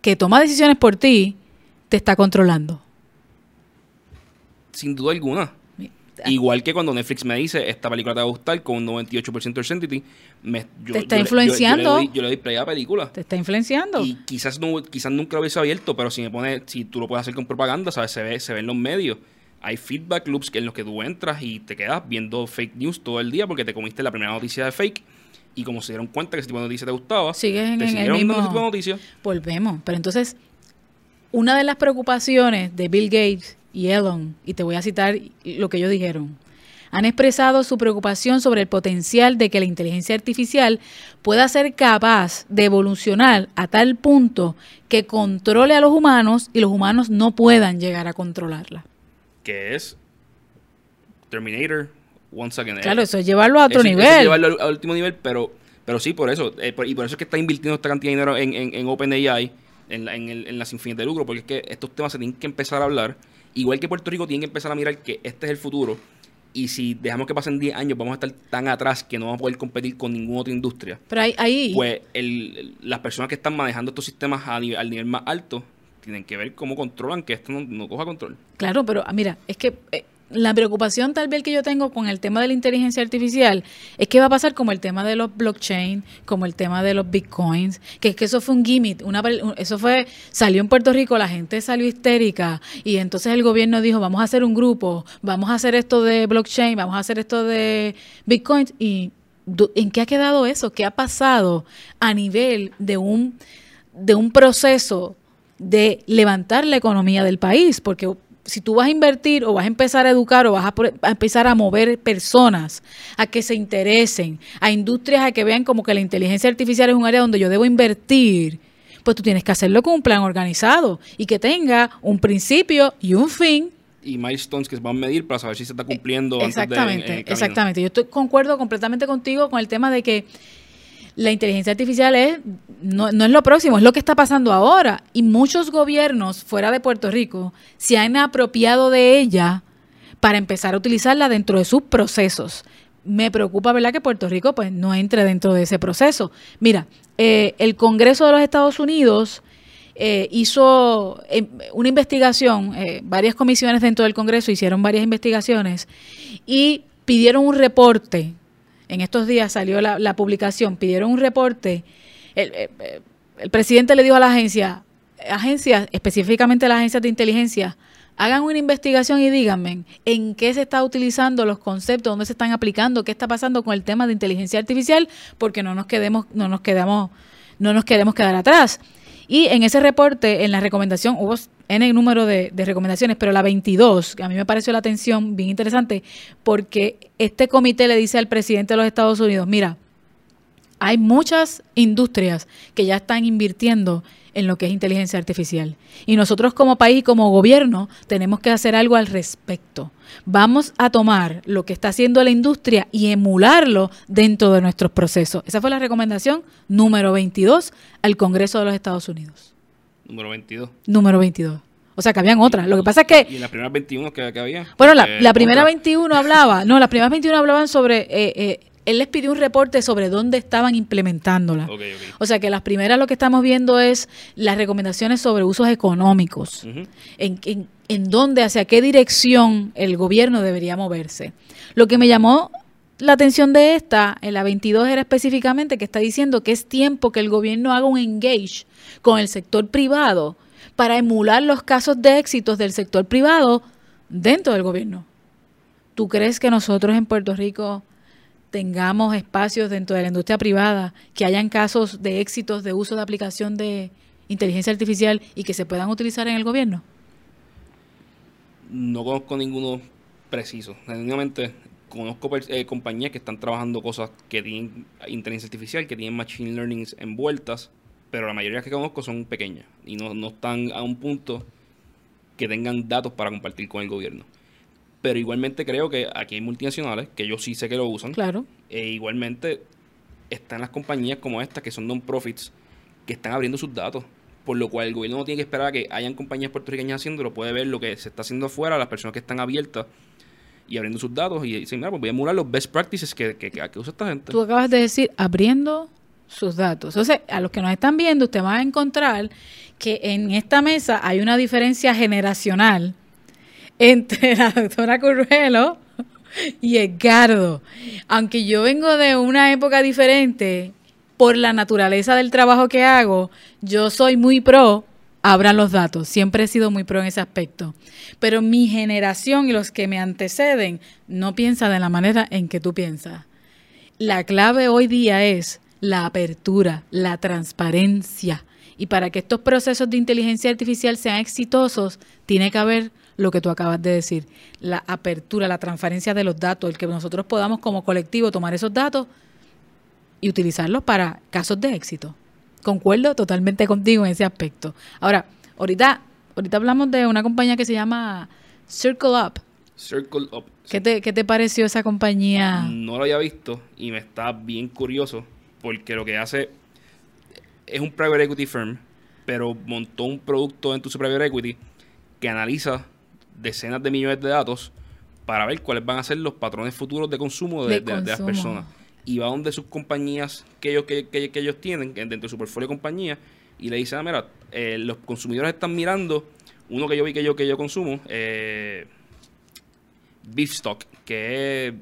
que toma decisiones por ti te está controlando? Sin duda alguna. Igual que cuando Netflix me dice, esta película te va a gustar con un 98% de certainty, me, te está influenciando. Yo, le doy, play a película. Te está influenciando. Y quizás no, quizás nunca lo hubiese abierto, pero si me pone, si tú lo puedes hacer con propaganda, ¿sabes? Se ve, se ve en los medios. hay feedback loops en los que tú entras y te quedas viendo fake news todo el día porque te comiste la primera noticia de fake y como se dieron cuenta que ese tipo de noticia te gustaba, Sigues en, te en el dando ese tipo de mismo... noticias. Volvemos. Pero entonces, una de las preocupaciones de Bill Gates y Elon, y te voy a citar lo que ellos dijeron, han expresado su preocupación sobre el potencial de que la inteligencia artificial pueda ser capaz de evolucionar a tal punto que controle a los humanos y los humanos no puedan llegar a controlarla. que es Terminator once again. Claro, eso es llevarlo a otro eso- eso es nivel. llevarlo al, al último nivel, pero, pero sí, por eso. eh, por- y por eso es que está invirtiendo esta cantidad de dinero en, en, en OpenAI, en, la- en, el- en las infinitas de lucro, porque es que estos temas se tienen que empezar a hablar. Igual que Puerto Rico tiene que empezar a mirar que este es el futuro. Y si dejamos que pasen 10 años, vamos a estar tan atrás que no vamos a poder competir con ninguna otra industria. Pero ahí, ahí Pues el- las personas que están manejando estos sistemas a nivel, al nivel más alto tienen que ver cómo controlan que esto no, no coja control. Claro, pero ah, mira, es que eh, la preocupación tal vez que yo tengo con el tema de la inteligencia artificial es que va a pasar como el tema de los blockchain, como el tema de los bitcoins, que es que eso fue un gimmick, una, eso fue, salió en Puerto Rico, la gente salió histérica y entonces el gobierno dijo, vamos a hacer un grupo, vamos a hacer esto de blockchain, vamos a hacer esto de bitcoins y ¿en qué ha quedado eso? ¿Qué ha pasado a nivel de un, de un proceso de levantar la economía del país? Porque si tú vas a invertir o vas a empezar a educar o vas a, empezar a mover personas a que se interesen, a industrias a que vean como que la inteligencia artificial es un área donde yo debo invertir, pues tú tienes que hacerlo con un plan organizado y que tenga un principio y un fin Y milestones que se van a medir para saber si se está cumpliendo antes de- en- en Exactamente, exactamente. Yo estoy, concuerdo completamente contigo con el tema de que la inteligencia artificial es no, no es lo próximo, es lo que está pasando ahora. Y muchos gobiernos fuera de Puerto Rico se han apropiado de ella para empezar a utilizarla dentro de sus procesos. Me preocupa, ¿verdad?, que Puerto Rico pues no entre dentro de ese proceso. Mira, eh, el Congreso de los Estados Unidos eh, hizo eh, una investigación, eh, varias comisiones dentro del Congreso hicieron varias investigaciones y pidieron un reporte. En estos días salió la, publicación, pidieron un reporte. El, eh, eh, el presidente le dijo a la agencia, agencias, específicamente las agencias de inteligencia, hagan una investigación y díganme en qué se está utilizando los conceptos, dónde se están aplicando, qué está pasando con el tema de inteligencia artificial, porque no nos quedemos, no nos quedamos, no nos queremos quedar atrás. Y en ese reporte, en la recomendación, hubo N número de, de recomendaciones, pero la 22, que a mí me pareció la atención bien interesante, porque este comité le dice al presidente de los Estados Unidos, mira, hay muchas industrias que ya están invirtiendo en lo que es inteligencia artificial. Y nosotros como país y como gobierno tenemos que hacer algo al respecto. Vamos a tomar lo que está haciendo la industria y emularlo dentro de nuestros procesos. Esa fue la recomendación número 22 al Congreso de los Estados Unidos. Número 22. Número 22. O sea, que habían otras. Lo que pasa es que Y en las primeras 21 que, que había. bueno, la, eh, la primera otra. 21 hablaba, no, las primeras 21 hablaban sobre, eh, eh, él les pidió un reporte sobre dónde estaban implementándola. O sea que las primeras lo que estamos viendo es las recomendaciones sobre usos económicos, Ujú. en, en, en dónde, hacia qué dirección el gobierno debería moverse. Lo que me llamó la atención de esta, en la 22 era específicamente que está diciendo que es tiempo que el gobierno haga un engage con el sector privado para emular los casos de éxitos del sector privado dentro del gobierno. ¿Tú crees que nosotros en Puerto Rico tengamos espacios dentro de la industria privada que hayan casos de éxitos de uso de aplicación de inteligencia artificial y que se puedan utilizar en el gobierno? No conozco ninguno preciso. Genuinamente, conozco eh, compañías que están trabajando cosas que tienen inteligencia artificial, que tienen machine learning envueltas, pero la mayoría que conozco son pequeñas y no, no están a un punto que tengan datos para compartir con el gobierno. Pero igualmente creo que aquí hay multinacionales, que yo sí sé que lo usan, Claro. e igualmente están las compañías como estas, que son non-profits, que están abriendo sus datos. Por lo cual el gobierno no tiene que esperar a que hayan compañías puertorriqueñas haciéndolo, puede ver lo que se está haciendo afuera, las personas que están abiertas y abriendo sus datos y dicen, mira, pues voy a emular los best practices que, que, que, que usa esta gente. Tú acabas de decir abriendo sus datos. Entonces, a los que nos están viendo, usted va a encontrar que en esta mesa hay una diferencia generacional entre la doctora Curvelo y Edgardo. Aunque yo vengo de una época diferente, por la naturaleza del trabajo que hago, yo soy muy pro abran los datos. Siempre he sido muy pro en ese aspecto. Pero mi generación y los que me anteceden no piensan de la manera en que tú piensas. La clave hoy día es la apertura, la transparencia. Y para que estos procesos de inteligencia artificial sean exitosos, tiene que haber lo que tú acabas de decir, la apertura, la transparencia de los datos, el que nosotros podamos como colectivo tomar esos datos y utilizarlos para casos de éxito. Concuerdo totalmente contigo en ese aspecto. Ahora, ahorita, ahorita hablamos de una compañía que se llama Circle Up. Circle Up. ¿Qué te, ¿Qué te pareció esa compañía? No lo había visto y me está bien curioso porque lo que hace es un private equity firm, pero montó un producto en tu private equity que analiza decenas de millones de datos para ver cuáles van a ser los patrones futuros de consumo de, las personas. Y va donde sus compañías que ellos, que, que, ellos tienen, dentro de su portfolio de compañías, y le dice, ah, mira, eh, los consumidores están mirando, uno que yo vi que yo, que yo consumo, eh, beef stock, que es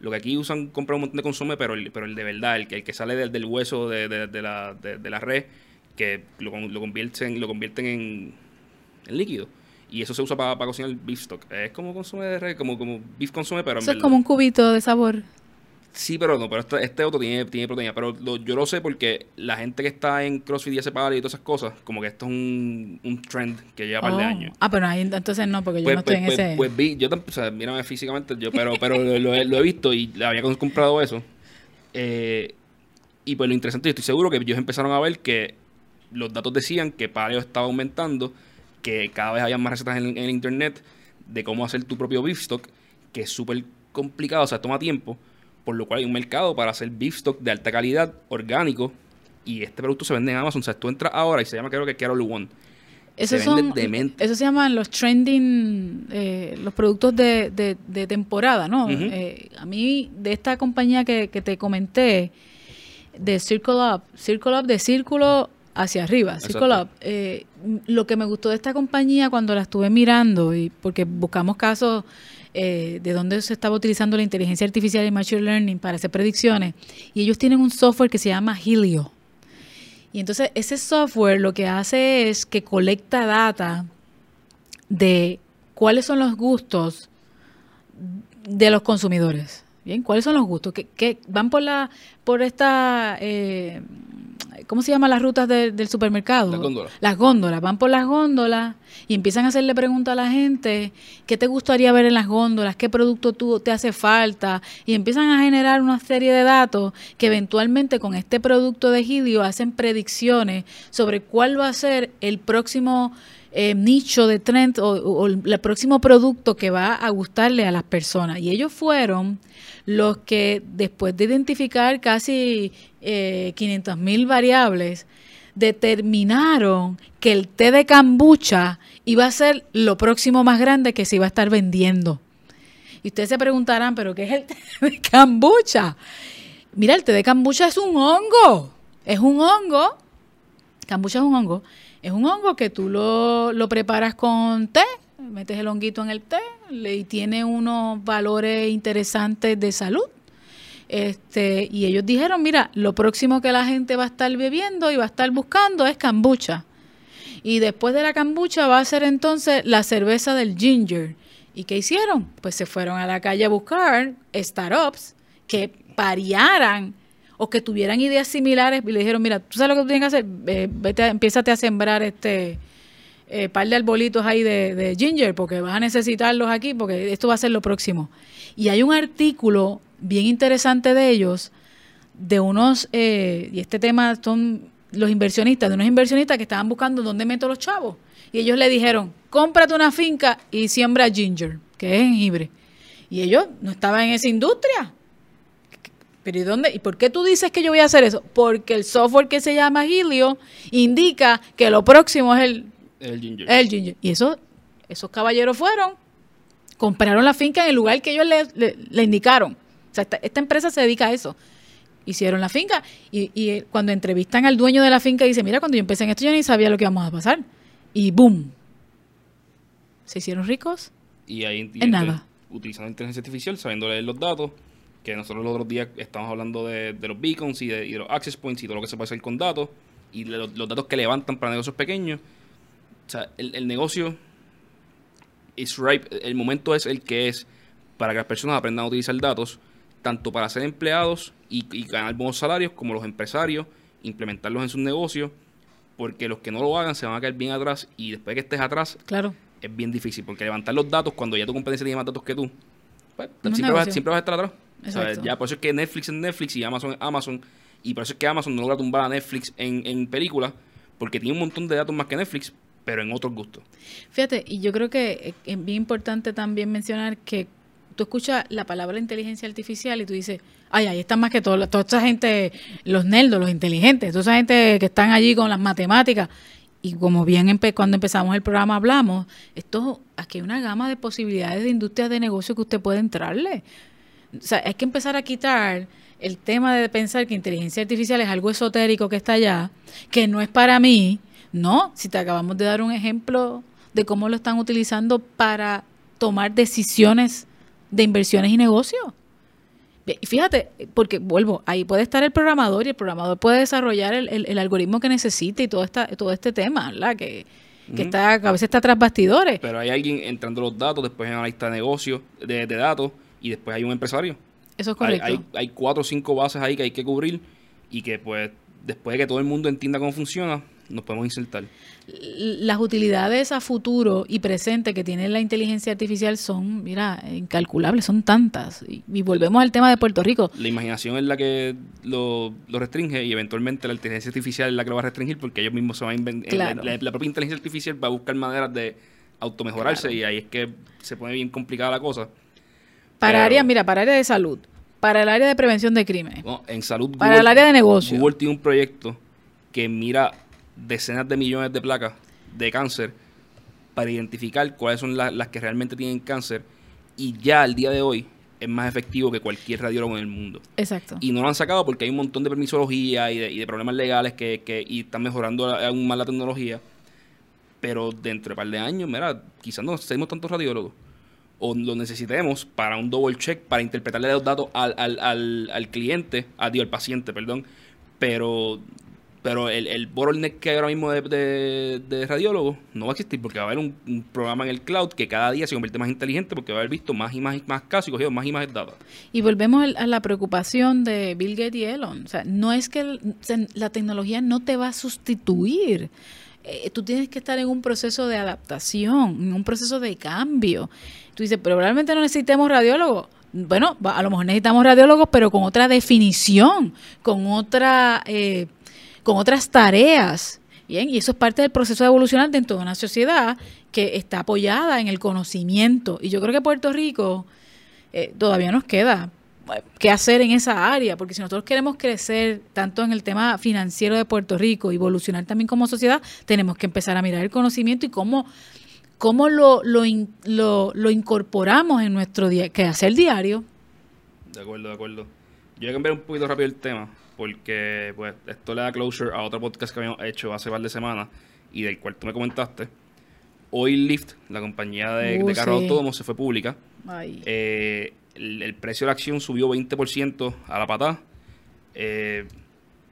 lo que aquí usan, comprar un montón de consumo, pero el, pero el de verdad, el, el que sale del, del hueso de, de, la, de, la red, que lo, lo convierten, lo convierten en, en líquido y eso se usa para, cocinar el beef stock. Es como consume de red, como, como beef consume, pero... Eso es como un cubito de sabor. Sí, pero no, pero este, este otro tiene, tiene proteína. Pero yo lo sé porque la gente que está en CrossFit y hace para y todas esas cosas, como que esto es un, un trend que lleva un par de oh. años. Ah, pero ahí, entonces no, porque yo pues, no estoy pues, en pues, ese. Pues vi, yo o sea, mírame físicamente, yo, pero, pero lo, he visto y le había comprado eso. Eh, y pues lo interesante, yo estoy seguro que ellos empezaron a ver que los datos decían que Paleo estaba aumentando que cada vez haya más recetas en, el internet de cómo hacer tu propio beef stock, que es súper complicado, o sea, toma tiempo, por lo cual hay un mercado para hacer beef stock de alta calidad, orgánico, y este producto se vende en Amazon, o sea, tú entras ahora y se llama creo que Carol One. Eso, se son, eso se llaman los trending, eh, los productos de, de, temporada, ¿no? Eh, a mí, de esta compañía que, que te comenté, de Circle Up, Circle Up de círculo hacia arriba, Eh, lo que me gustó de esta compañía cuando la estuve mirando, y porque buscamos casos eh, de dónde se estaba utilizando la inteligencia artificial y machine learning para hacer predicciones, y ellos tienen un software que se llama Helio. Y entonces ese software lo que hace es que colecta data de cuáles son los gustos de los consumidores. Bien, ¿cuáles son los gustos? Que, van por la por esta eh, ¿cómo se llaman las rutas del supermercado? Las góndolas. Las góndolas, van por las góndolas y empiezan a hacerle preguntas a la gente, ¿qué te gustaría ver en las góndolas? ¿Qué producto tú, te hace falta? Y empiezan a generar una serie de datos que eventualmente con este producto de Gidio hacen predicciones sobre cuál va a ser el próximo eh, nicho de trend o, el próximo producto que va a gustarle a las personas. Y ellos fueron los que después de identificar casi eh, 500 mil variables, determinaron que el té de cambucha iba a ser lo próximo más grande que se iba a estar vendiendo. Y ustedes se preguntarán, ¿pero qué es el té de cambucha? Mira, el té de cambucha es un hongo. Es un hongo. Cambucha es un hongo. Es un hongo que tú lo, lo preparas con té, metes el honguito en el té y tiene unos valores interesantes de salud. Este, y ellos dijeron, mira, lo próximo que la gente va a estar bebiendo y va a estar buscando es cambucha Y después de la cambucha va a ser entonces la cerveza del ginger. ¿Y qué hicieron? Pues se fueron a la calle a buscar startups que parearan o que tuvieran ideas similares y le dijeron, mira, tú sabes lo que tú tienes que hacer, eh, vete, empiézate a sembrar este eh, par de arbolitos ahí de, de, ginger porque vas a necesitarlos aquí porque esto va a ser lo próximo. Y hay un artículo bien interesante de ellos, de unos, eh, y este tema son los inversionistas, de unos inversionistas que estaban buscando dónde meto los chavos. Y ellos le dijeron, cómprate una finca y siembra ginger, que es jengibre. Y ellos no estaban en esa industria. Pero ¿y dónde? ¿Y por qué tú dices que yo voy a hacer eso? Porque el software que se llama Helio indica que lo próximo es el, el ginger. El ginger. Y eso, esos caballeros fueron, compraron la finca en el lugar que ellos le indicaron esta, empresa se dedica a eso. Hicieron la finca y, y, cuando entrevistan al dueño de la finca dice, mira, cuando yo empecé en esto yo ni sabía lo que íbamos a pasar. Y boom. Se hicieron ricos. Y ahí en nada. Utilizando inteligencia artificial, sabiendo leer los datos, que nosotros los otros días estamos hablando de, los beacons y de, los access points y todo lo que se puede hacer con datos y los, datos que levantan para negocios pequeños. O sea, el, el negocio is ripe, el momento es el que es para que las personas aprendan a utilizar datos, tanto para ser empleados y, y ganar buenos salarios, como los empresarios, implementarlos en sus negocios, porque los que no lo hagan se van a caer bien atrás y después de que estés atrás, Claro. es bien difícil, porque levantar los datos cuando ya tu competencia tiene más datos que tú, pues, siempre, vas, siempre vas a estar atrás. Ya por eso es que Netflix es Netflix y Amazon es Amazon, y por eso es que Amazon no logra tumbar a Netflix en, en películas, porque tiene un montón de datos más que Netflix, pero en otros gustos. Fíjate, y yo creo que eh, es bien importante también mencionar que tú escuchas la palabra inteligencia artificial y tú dices, ay, ahí están más que todo, toda esa gente, los nerdos, los inteligentes, toda esa gente que están allí con las matemáticas. Y como bien empe- cuando empezamos el programa hablamos, esto aquí hay una gama de posibilidades de industrias de negocio que usted puede entrarle. O sea, hay que empezar a quitar el tema de pensar que inteligencia artificial es algo esotérico que está allá, que no es para mí. No, si te acabamos de dar un ejemplo de cómo lo están utilizando para tomar decisiones de inversiones y negocios. Y Fíjate, porque vuelvo, ahí puede estar el programador y el programador puede desarrollar el, el- el algoritmo que necesite y todo, esta, todo este tema, ¿verdad? Que, que está, a veces está tras bastidores. Pero hay alguien entrando los datos, después hay una lista de negocios, de, de datos, y después hay un empresario. Eso es correcto. hay, hay cuatro o cinco bases ahí que hay que cubrir y que pues después de que todo el mundo entienda cómo funciona, nos podemos insertar. las utilidades a futuro y presente que tiene la inteligencia artificial son, mira, incalculables, son tantas. Y, y volvemos al tema de Puerto Rico. La imaginación es la que lo, lo restringe y eventualmente la inteligencia artificial es la que lo va a restringir porque ellos mismos se van a inventar. Claro. La, la propia inteligencia artificial va a buscar maneras de automejorarse Claro. y ahí es que se pone bien complicada la cosa. Para Pero- área, mira, para área de salud, para el área de prevención de crímenes, en salud para el área de negocio. Google tiene un proyecto que mira decenas de millones de placas de cáncer para identificar cuáles son la- las que realmente tienen cáncer y ya al día de hoy es más efectivo que cualquier radiólogo en el mundo. Exacto. Y no lo han sacado porque hay un montón de permisología y de, y de problemas legales que, que y están mejorando aún más la tecnología. Pero dentro de un par de años, mira, quizás no necesitemos tantos radiólogos. O lo necesitemos para un double check, para interpretarle los datos al, al, al, al cliente, a, digo, al paciente, perdón. Pero pero el, el bottleneck que hay ahora mismo de, de, de radiólogos no va a existir porque va a haber un, programa en el cloud que cada día se convierte más inteligente porque va a haber visto más y más, casos y cogido más y más datos. Y volvemos a la preocupación de Bill Gates y Elon. O sea, no es que la tecnología no te va a sustituir. Eh, tú tienes que estar en un proceso de adaptación, en un proceso de cambio. Tú dices, pero realmente no necesitamos radiólogos. Bueno, a lo mejor necesitamos radiólogos, pero con otra definición, con otra, eh, con otras tareas. Bien, y eso es parte del proceso de evolucionar dentro de una sociedad que está apoyada en el conocimiento. Y yo creo que Puerto Rico eh, todavía nos queda eh, qué hacer en esa área, porque si nosotros queremos crecer tanto en el tema financiero de Puerto Rico y evolucionar también como sociedad, tenemos que empezar a mirar el conocimiento y cómo, cómo lo, lo, in- lo, lo incorporamos en nuestro día, quehacer diario. De acuerdo, de acuerdo. Yo voy a cambiar un poquito rápido el tema, porque pues esto le da closure a otro podcast que habíamos hecho hace par de semanas y del cual tú me comentaste. Hoy Lyft, la compañía de, Uh, de carros sí. autónomos, se fue pública. Eh, el, el precio de la acción subió 20% a la patada. Eh,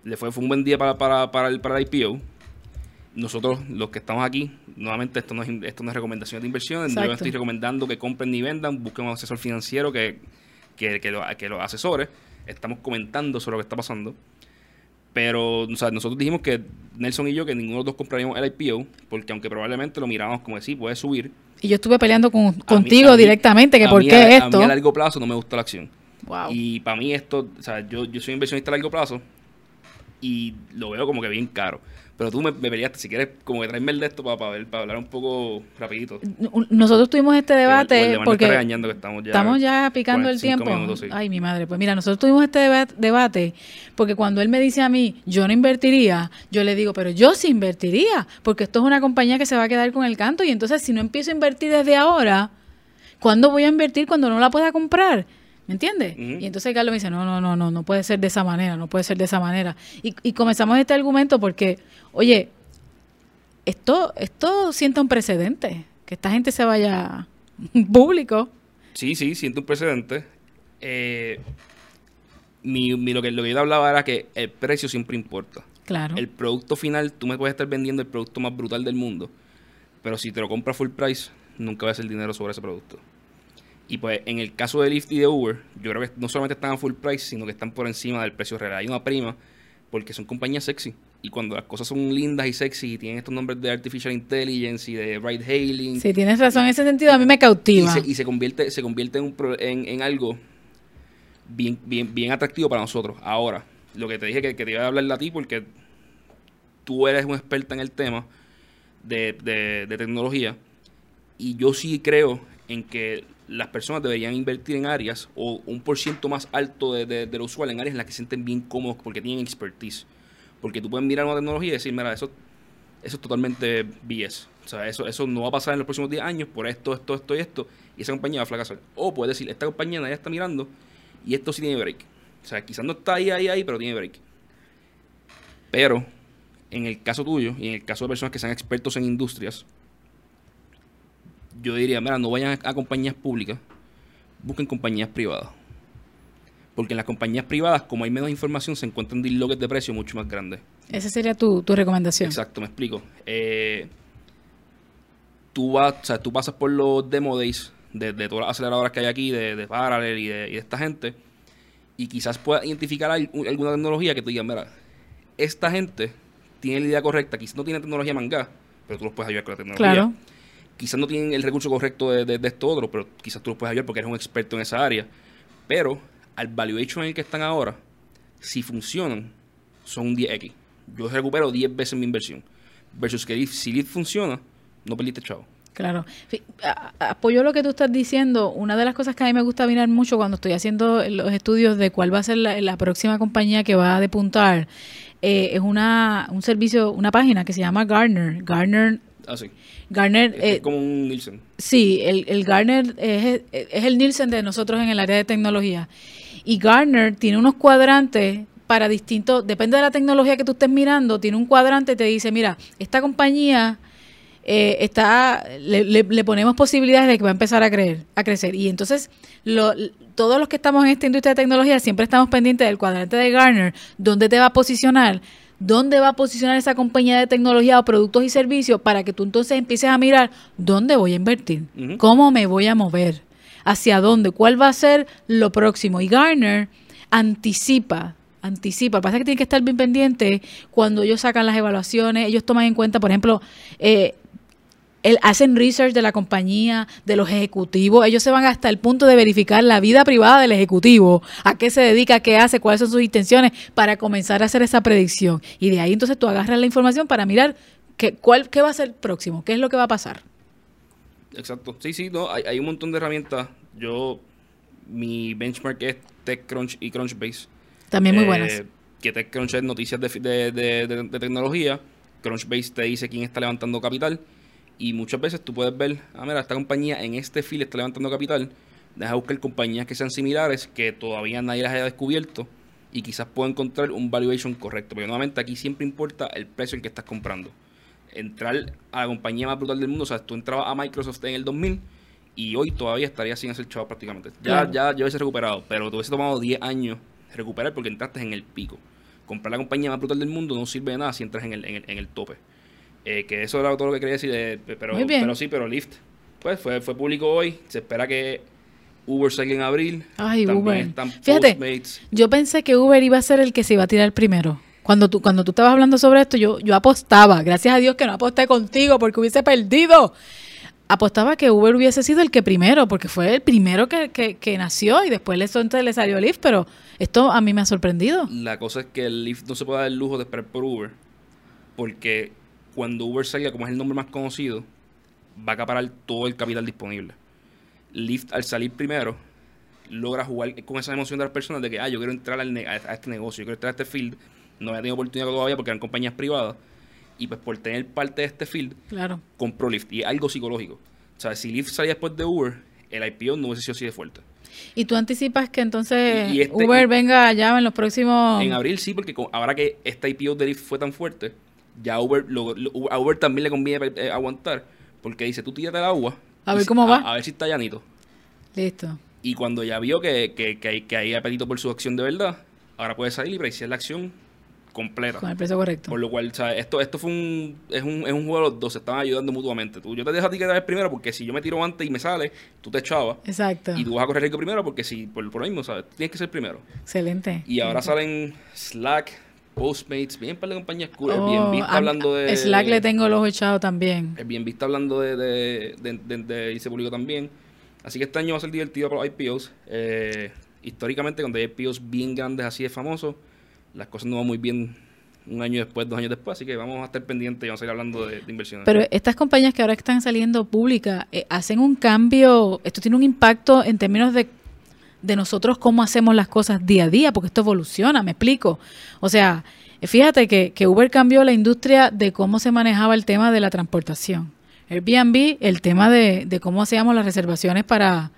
le fue, fue un buen día para, para, para, el, para el IPO. Nosotros, los que estamos aquí, nuevamente esto no es, esto no es recomendación de inversiones. Yo no estoy recomendando que compren ni vendan. Busquen un asesor financiero que, que, que, lo, que lo asesore. Estamos comentando sobre lo que está pasando. Pero o sea, nosotros dijimos que Nelson y yo, que ninguno de los dos compraríamos el IPO, porque aunque probablemente lo mirábamos como que sí, puede subir. Y yo estuve peleando con, a mí- contigo a mí- directamente, que a por mí qué a- A esto. mí a largo plazo no me gusta la acción. Wow. Y para mí esto, o sea, yo, yo soy inversionista a largo plazo y lo veo como que bien caro. Pero tú me, me peleaste, si quieres, como que traerme el de esto para, para, ver- para hablar un poco rapidito. Nosotros tuvimos este O el- el debate porque regañando que estamos ya... Estamos ya picando el 45 tiempo. minutos, sí. Ay, mi madre. Pues mira, nosotros tuvimos este deba- debate porque cuando él me dice a mí, yo no invertiría, yo le digo, pero yo sí invertiría, porque esto es una compañía que se va a quedar con el canto y entonces si no empiezo a invertir desde ahora, ¿cuándo voy a invertir cuando no la pueda comprar? ¿Me entiendes? Y entonces Carlos me dice, no, no, no, no, no puede ser de esa manera, no puede ser de esa manera. Y, y comenzamos este argumento porque, oye, esto, esto sienta un precedente, que esta gente se vaya público. Sí, sí, siento un precedente. Eh, mi, mi- lo, que, lo que yo te hablaba era que el precio siempre importa. Claro. El producto final, tú me puedes estar vendiendo el producto más brutal del mundo. Pero si te lo compras full price, nunca va a ser dinero sobre ese producto. Y pues en el caso de Lyft y de Uber, yo creo que no solamente están a full price, sino que están por encima del precio real. Hay una prima porque son compañías sexy. Y cuando las cosas son lindas y sexy y tienen estos nombres de artificial intelligence y de ride hailing. Sí, tienes razón en ese sentido, a mí me cautiva. Y se, convierte, se convierte en, un en, en, algo bien, bien, bien atractivo para nosotros. Ahora, lo que te dije que, que te iba a hablar a ti porque tú eres una experta en el tema de, de tecnología. Y yo sí creo en que las personas deberían invertir en áreas o un por ciento más alto de, de, del usuario en áreas en las que se sienten bien cómodos porque tienen expertise. Porque tú puedes mirar una tecnología y decir, mira, eso, eso es totalmente BS. O sea, eso, eso no va a pasar en los próximos 10 años por esto, esto, esto y esto. Y esa compañía va a fracasar. O puedes decir, esta compañía nadie está mirando y esto sí tiene break. O sea, quizás no está ahí, ahí, ahí, pero tiene break. Pero, en el caso tuyo y en el caso de personas que sean expertos en industrias, yo diría, mira, no vayan a, compañías públicas, busquen compañías privadas. Porque en las compañías privadas, como hay menos información, se encuentran disloques de precio mucho más grandes. Esa sería tu, recomendación. Exacto, me explico. Eh, tú, vas, o sea, tú pasas por los demo days de, todas las aceleradoras que hay aquí, de, de Parallel y de, esta gente, y quizás puedas identificar alguna tecnología que tú digas, mira, esta gente tiene la idea correcta, quizás no tiene tecnología manga, pero tú los puedes ayudar con la tecnología. Claro quizás no tienen el recurso correcto de, de, esto otro, pero quizás tú los puedes ayudar porque eres un experto en esa área. Pero al valuation en el que están ahora, si funcionan, son un 10x. Yo recupero 10 veces mi inversión. Versus que si lead funciona, no perdiste chavo. Claro. Apoyo lo que tú estás diciendo. Una de las cosas que a mí me gusta mirar mucho cuando estoy haciendo los estudios de cuál va a ser la, próxima compañía que va a depuntar, eh, es una, un servicio, una página que se llama Garner. Garner Ah, sí. Garner... Es, eh, como un Nielsen. Sí, el, el Garner es, es, el Nielsen de nosotros en el área de tecnología. Y Garner tiene unos cuadrantes para distintos, depende de la tecnología que tú estés mirando, tiene un cuadrante que te dice, mira, esta compañía eh, está, le, le, ponemos posibilidades de que va a empezar a, creer, a crecer. Y entonces, lo, todos los que estamos en esta industria de tecnología siempre estamos pendientes del cuadrante de Garner, dónde te va a posicionar dónde va a posicionar esa compañía de tecnología o productos y servicios para que tú entonces empieces a mirar dónde voy a invertir, cómo me voy a mover, hacia dónde, cuál va a ser lo próximo. Y Garner anticipa anticipa. Lo que pasa es que tiene que estar bien pendiente cuando ellos sacan las evaluaciones. Ellos toman en cuenta, por ejemplo, eh, hacen research de la compañía, de los ejecutivos, ellos se van hasta el punto de verificar la vida privada del ejecutivo, a qué se dedica, qué hace, cuáles son sus intenciones, para comenzar a hacer esa predicción. Y de ahí entonces tú agarras la información para mirar qué, cuál, qué va a ser próximo, qué es lo que va a pasar. Exacto, sí, sí, no, hay, un montón de herramientas. Yo, mi benchmark es TechCrunch y Crunchbase. También muy buenas. Eh, que TechCrunch es noticias de, de tecnología. Crunchbase te dice quién está levantando capital y muchas veces tú puedes ver, ah, mira, esta compañía en este fil está levantando capital. Deja buscar compañías que sean similares, que todavía nadie las haya descubierto y quizás pueda encontrar un valuation correcto. Porque nuevamente aquí siempre importa el precio en que estás comprando. Entrar a la compañía más brutal del mundo, o sea, tú entrabas a Microsoft en el 2000 y hoy todavía estaría sin hacer chavo prácticamente. Ya, ya, ya hubiese recuperado, pero te hubiese tomado 10 años recuperar porque entraste en el pico. Comprar la compañía más brutal del mundo no sirve de nada si entras en el, en el, en el tope. Eh, que eso era todo lo que quería decir, de, pero, pero sí, pero Lyft, pues fue, fue público hoy, se espera que Uber salga en abril. Ay, Uber. Fíjate, yo pensé que Uber iba a ser el que se iba a tirar primero. Cuando tú, cuando tú estabas hablando sobre esto, yo, yo apostaba, gracias a Dios que no aposté contigo porque hubiese perdido. Apostaba que Uber hubiese sido el que primero, porque fue el primero que, que, nació y después le, le salió Lyft, pero esto a mí me ha sorprendido. La cosa es que el Lyft no se puede dar el lujo de esperar por Uber, porque cuando Uber salga, como es el nombre más conocido, va a acaparar todo el capital disponible. Lyft, al salir primero, logra jugar con esa emoción de las personas de que, ah, yo quiero entrar al a este negocio, yo quiero entrar a este field. No había tenido oportunidad todavía porque eran compañías privadas. Y pues por tener parte de este field, claro. compró Lyft. Y es algo psicológico. O sea, si Lyft salía después de Uber, el IPO no hubiese sido así de fuerte. ¿Y tú anticipas que entonces este Uber venga allá en los próximos...? En abril sí, porque ahora que este IPO de Lyft fue tan fuerte, ya Uber, a Uber también le conviene eh, aguantar, porque dice, tú tírate el agua. A ver cómo va. A, ver si está llanito. Listo. Y cuando ya vio que, que, que, hay, que hay apetito por su acción de verdad, ahora puede salir y preciar la acción completa. Con el precio correcto. Por lo cual, ¿sabes? Esto, esto fue un es, un. es un juego de los dos, se estaban ayudando mutuamente. Tú, yo te dejo a ti que te primero porque si yo me tiro antes y me sale, tú te echabas. Exacto. Y tú vas a correr riesgo primero porque si, por, por lo mismo, ¿sabes? Tienes que ser primero. Excelente. Y ahora excelente. salen Slack, Postmates, bien para la compañía cool. Oh, Airbnb está hablando de. Slack le tengo el ojo echado también. Airbnb está hablando de, de, de, de- de irse público también. Así que este año va a ser divertido para los IPOs. Eh, históricamente, cuando hay IPOs bien grandes así de famosos, las cosas no van muy bien un año después, dos años después. Así que vamos a estar pendientes y vamos a ir hablando de, de inversiones. Pero estas compañías que ahora están saliendo públicas eh, hacen un cambio, esto tiene un impacto en términos de, de nosotros cómo hacemos las cosas día a día, porque esto evoluciona, me explico. O sea, fíjate que, que Uber cambió la industria de cómo se manejaba el tema de la transportación. Airbnb, el tema de, de cómo hacíamos las reservaciones para,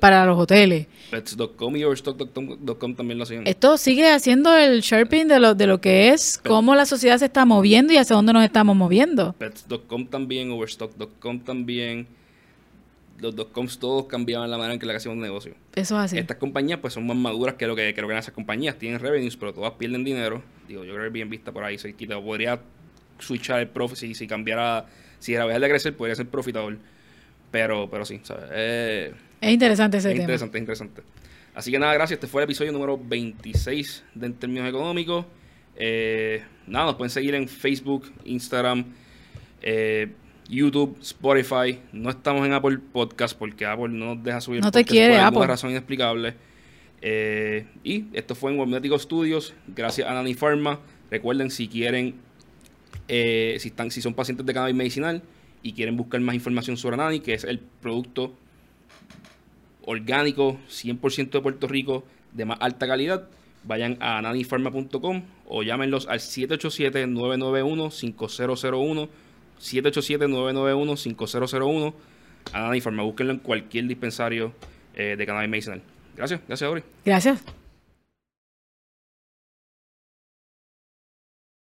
para los hoteles. Pets.com y Overstock.com también lo hacían. Esto sigue haciendo el sharping de lo, de lo que es cómo la sociedad se está moviendo y hacia dónde nos estamos moviendo. Pets.com también, Overstock.com también. Los dotcoms todos cambiaban la manera en que le hacíamos negocio. Eso es así. Estas compañías pues son más maduras que lo que creo que eran esas compañías. Tienen revenues, pero todas pierden dinero. Digo, yo creo que bien vista por ahí cerquita. Podría switchar el profit si, si cambiara, si era dejar de crecer, podría ser profitable. Pero, pero sí, ¿sabes? Eh, Es interesante ese es tema. interesante, es interesante. Así que nada, gracias. Este fue el episodio número 26 de En Términos Económicos. Eh, nada, nos pueden seguir en Facebook, Instagram, eh, YouTube, Spotify. No estamos en Apple Podcast porque Apple no nos deja subir No te podcast quiere, por alguna Apple. razón inexplicable. Eh, y esto fue en Webmético Studios, gracias a Nani Pharma. Recuerden, si quieren, eh, si, están, si son pacientes de cannabis medicinal y quieren buscar más información sobre Nani, que es el producto orgánico, 100% de Puerto Rico, de más alta calidad, vayan a nanifarma.com o llámenlos al 787-991-5001, 787-991-5001, a Nani Pharma, búsquenlo en cualquier dispensario eh, de cannabis medicinal. Gracias, gracias, Ori. Gracias.